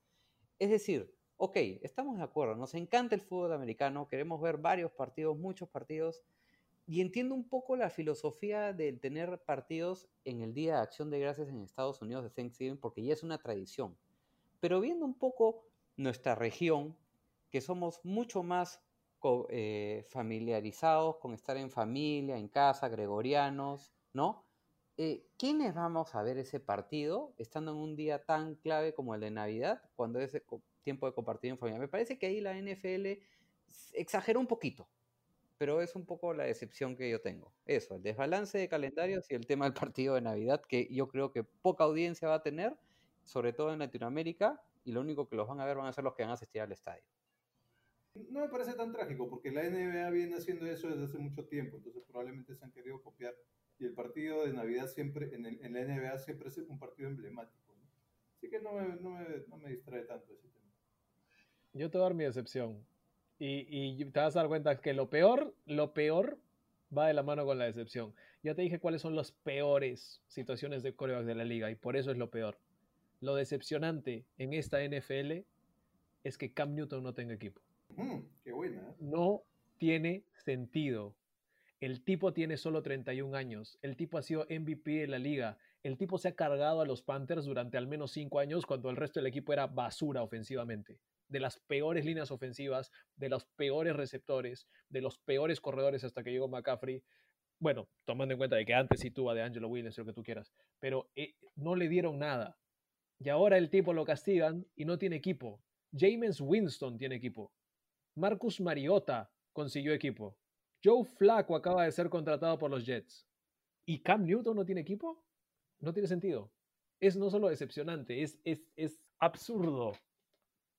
Speaker 3: Es decir, ok, estamos de acuerdo, nos encanta el fútbol americano, queremos ver varios partidos, muchos partidos, y entiendo un poco la filosofía del tener partidos en el Día de Acción de Gracias en Estados Unidos de Thanksgiving, porque ya es una tradición. Pero viendo un poco nuestra región, que somos mucho más eh, familiarizados con estar en familia, en casa, gregorianos, ¿no? Eh, ¿Quiénes vamos a ver ese partido estando en un día tan clave como el de Navidad, cuando es de tiempo de compartir en familia? Me parece que ahí la NFL exagera un poquito, pero es un poco la decepción que yo tengo. Eso, el desbalance de calendarios y el tema del partido de Navidad, que yo creo que poca audiencia va a tener, sobre todo en Latinoamérica, y lo único que los van a ver van a ser los que van a asistir al estadio.
Speaker 2: No me parece tan trágico porque la NBA viene haciendo eso desde hace mucho tiempo, entonces probablemente se han querido copiar. Y el partido de Navidad siempre, en, el- en la NBA siempre es un partido emblemático. ¿no? Así que no me, no, me, no me distrae tanto ese.
Speaker 1: Yo te voy a dar mi decepción. Y, y te vas a dar cuenta que lo peor, lo peor va de la mano con la decepción. Ya te dije cuáles son las peores situaciones de corebacks de la liga y por eso es lo peor. Lo decepcionante en esta NFL es que Cam Newton no tenga equipo.
Speaker 2: Mm, qué buena. ¿eh?
Speaker 1: No tiene sentido. El tipo tiene solo 31 años. El tipo ha sido MVP de la liga. El tipo se ha cargado a los Panthers durante al menos 5 años cuando el resto del equipo era basura ofensivamente. De las peores líneas ofensivas, de los peores receptores, de los peores corredores hasta que llegó McCaffrey. Bueno, tomando en cuenta de que antes sí tuvo a de Angelo Williams, lo que tú quieras. Pero eh, no le dieron nada. Y ahora el tipo lo castigan y no tiene equipo. James Winston tiene equipo. Marcus Mariota consiguió equipo. Joe Flacco acaba de ser contratado por los Jets. ¿Y Cam Newton no tiene equipo? No tiene sentido. Es no solo decepcionante, es, es, es absurdo.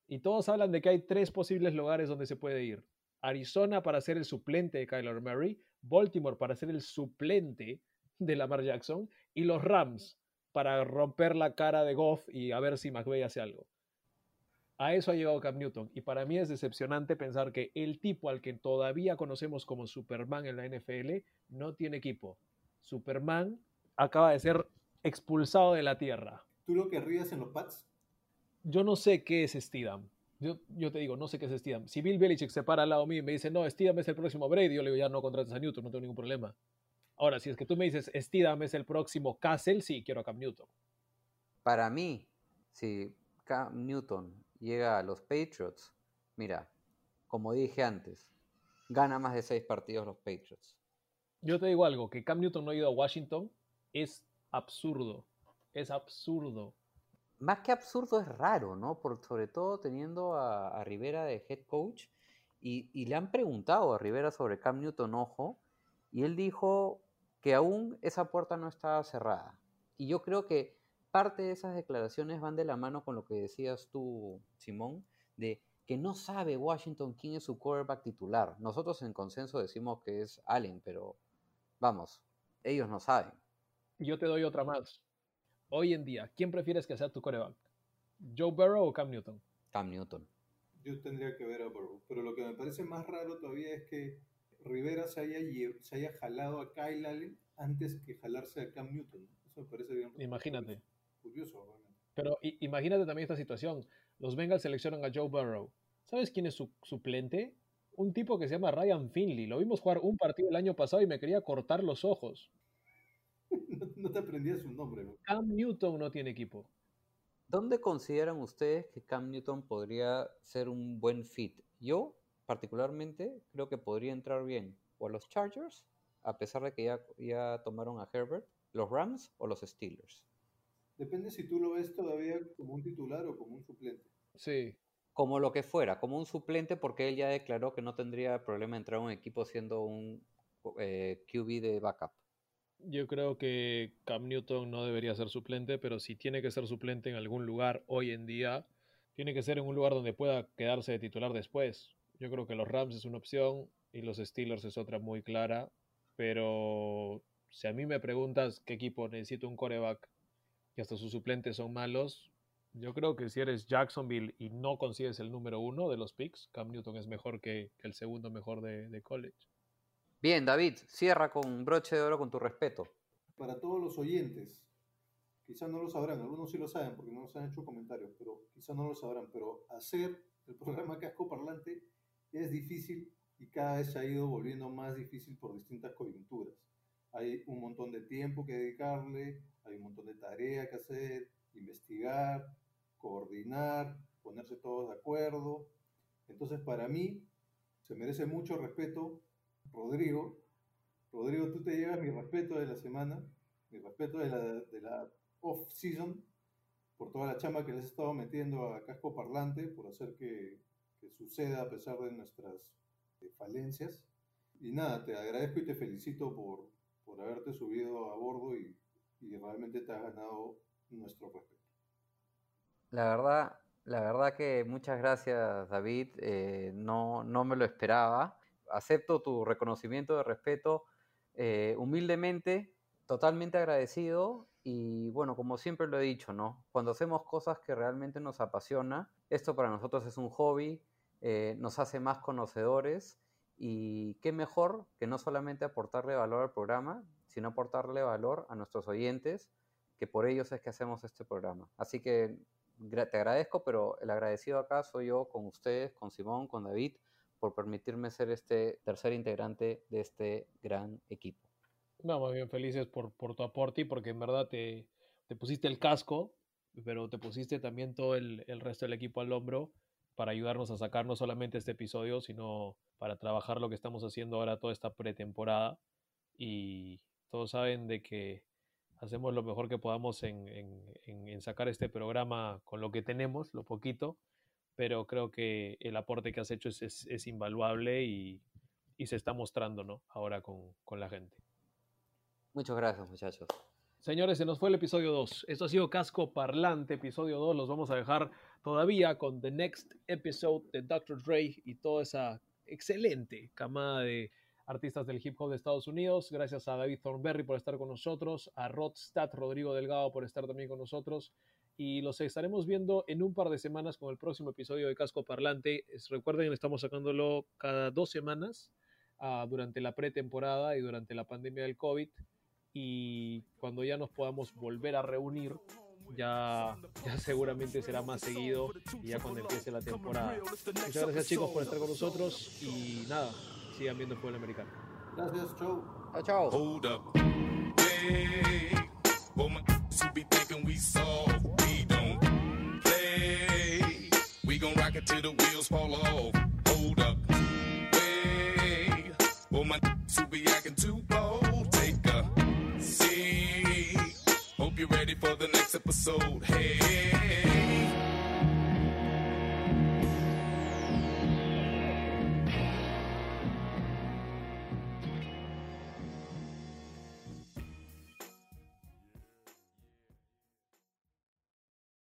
Speaker 1: Y todos hablan de que hay tres posibles lugares donde se puede ir. Arizona para ser el suplente de Kyler Murray, Baltimore para ser el suplente de Lamar Jackson y los Rams para romper la cara de Goff y a ver si McVay hace algo. A eso ha llegado Cam Newton. Y para mí es decepcionante pensar que el tipo al que todavía conocemos como Superman en la NFL no tiene equipo. Superman acaba de ser expulsado de la Tierra.
Speaker 2: ¿Tú lo querrías en los Pats?
Speaker 1: Yo no sé qué es Steedham. Yo, yo te digo, no sé qué es Steedham. Si Bill Belichick se para al lado mío y me dice, no, Steedham es el próximo Brady, yo le digo, ya no contrates a Newton, no tengo ningún problema. Ahora, si es que tú me dices, Steedham es el próximo Castle, sí, quiero a Cam Newton.
Speaker 3: Para mí, si Cam Newton llega a los Patriots, mira, como dije antes, gana más de seis partidos los Patriots.
Speaker 1: Yo te digo algo, que Cam Newton no ha ido a Washington es absurdo. Es absurdo.
Speaker 3: Más que absurdo es raro, ¿no? Por, sobre todo teniendo a, a Rivera de head coach y, y le han preguntado a Rivera sobre Cam Newton, ojo, y él dijo que aún esa puerta no estaba cerrada. Y yo creo que parte de esas declaraciones van de la mano con lo que decías tú, Simón, de que no sabe Washington quién es su quarterback titular. Nosotros en consenso decimos que es Allen, pero vamos, ellos no saben.
Speaker 1: Yo te doy otra más. Hoy en día, ¿quién prefieres que sea tu coreback? ¿Joe Burrow o Cam Newton?
Speaker 3: Cam Newton.
Speaker 2: Yo tendría que ver a Burrow. Pero lo que me parece más raro todavía es que Rivera se haya, lle- se haya jalado a Kyle Allen antes que jalarse a Cam Newton. Eso me parece bien.
Speaker 1: Imagínate.
Speaker 2: Curioso, realmente.
Speaker 1: Pero imagínate también esta situación. Los Bengals seleccionan a Joe Burrow. ¿Sabes quién es su suplente? Un tipo que se llama Ryan Finley. Lo vimos jugar un partido el año pasado y me quería cortar los ojos.
Speaker 2: No, te aprendías su nombre. ¿no?
Speaker 1: Cam Newton no tiene equipo.
Speaker 3: ¿Dónde consideran ustedes que Cam Newton podría ser un buen fit? Yo, particularmente, creo que podría entrar bien o a los Chargers, a pesar de que ya, ya tomaron a Herbert, los Rams o los Steelers.
Speaker 2: Depende si tú lo ves todavía como un titular o como un suplente.
Speaker 1: Sí.
Speaker 3: Como lo que fuera, como un suplente, porque él ya declaró que no tendría problema entrar a un equipo siendo un eh, QB de backup.
Speaker 1: Yo creo que Cam Newton no debería ser suplente, pero si tiene que ser suplente en algún lugar hoy en día, tiene que ser en un lugar donde pueda quedarse de titular después. Yo creo que los Rams es una opción y los Steelers es otra muy clara, pero si a mí me preguntas qué equipo necesita un coreback y hasta sus suplentes son malos, yo creo que si eres Jacksonville y no consigues el número uno de los picks, Cam Newton es mejor que, que el segundo mejor de, de college.
Speaker 3: Bien, David, cierra con broche de oro con tu respeto.
Speaker 2: Para todos los oyentes, quizás no lo sabrán, algunos sí lo saben porque no nos han hecho comentarios, pero quizás no lo sabrán, pero hacer el programa Casco Parlante es difícil y cada vez se ha ido volviendo más difícil por distintas coyunturas. Hay un montón de tiempo que dedicarle, hay un montón de tarea que hacer, investigar, coordinar, ponerse todos de acuerdo. Entonces, para mí, se merece mucho respeto Rodrigo. Rodrigo, tú te llevas mi respeto de la semana, mi respeto de la, de la off-season, por toda la chamba que les he estado metiendo a casco parlante, por hacer que, suceda a pesar de nuestras eh, falencias. Y nada, te agradezco y te felicito por, por haberte subido a bordo y, y realmente te has ganado nuestro respeto.
Speaker 3: La verdad, la verdad que muchas gracias, David. eh, no, no me lo esperaba. Acepto tu reconocimiento de respeto eh, humildemente, totalmente agradecido. Y bueno, como siempre lo he dicho, ¿no? Cuando hacemos cosas que realmente nos apasiona, esto para nosotros es un hobby, eh, nos hace más conocedores. Y qué mejor que no solamente aportarle valor al programa, sino aportarle valor a nuestros oyentes, que por ellos es que hacemos este programa. Así que te agradezco, pero el agradecido acá soy yo con ustedes, con Simón, con David, por permitirme ser este tercer integrante de este gran equipo.
Speaker 1: No, más bien felices por, por tu aporte y porque en verdad te, te pusiste el casco, pero te pusiste también todo el, el resto del equipo al hombro para ayudarnos a sacar no solamente este episodio, sino para trabajar lo que estamos haciendo ahora toda esta pretemporada. Y todos saben de que hacemos lo mejor que podamos en, en- en- sacar este programa con lo que tenemos, lo poquito, pero creo que el aporte que has hecho es, es- es invaluable y, y se está mostrando ¿no? ahora con, con la gente.
Speaker 3: Muchas gracias, muchachos.
Speaker 1: Señores, se nos fue el episodio 2. Esto ha sido Casco Parlante, episodio 2. Los vamos a dejar todavía con The Next Episode de Dr. Dre y toda esa excelente camada de artistas del hip hop de Estados Unidos. Gracias a David Thornberry por estar con nosotros, a Rodstat Rodrigo Delgado por estar también con nosotros. Y los estaremos viendo en un par de semanas con el próximo episodio de Casco Parlante. Es- recuerden, estamos sacándolo cada dos semanas ah, durante la pretemporada y durante la pandemia del COVID y cuando ya nos podamos volver a reunir, ya, ya seguramente será más seguido y ya cuando empiece la temporada. Muchas gracias chicos por estar con nosotros y nada, sigan viendo el fútbol americano.
Speaker 2: Gracias, chau.
Speaker 3: Chao, chao.
Speaker 4: Hold up. Hey, well, my who be thinking we soft. Gon' rock it till the wheels fall off. Hold up. Hey, well, my who be acting too bold. Take a seat. Hope you're ready for the next episode. Hey.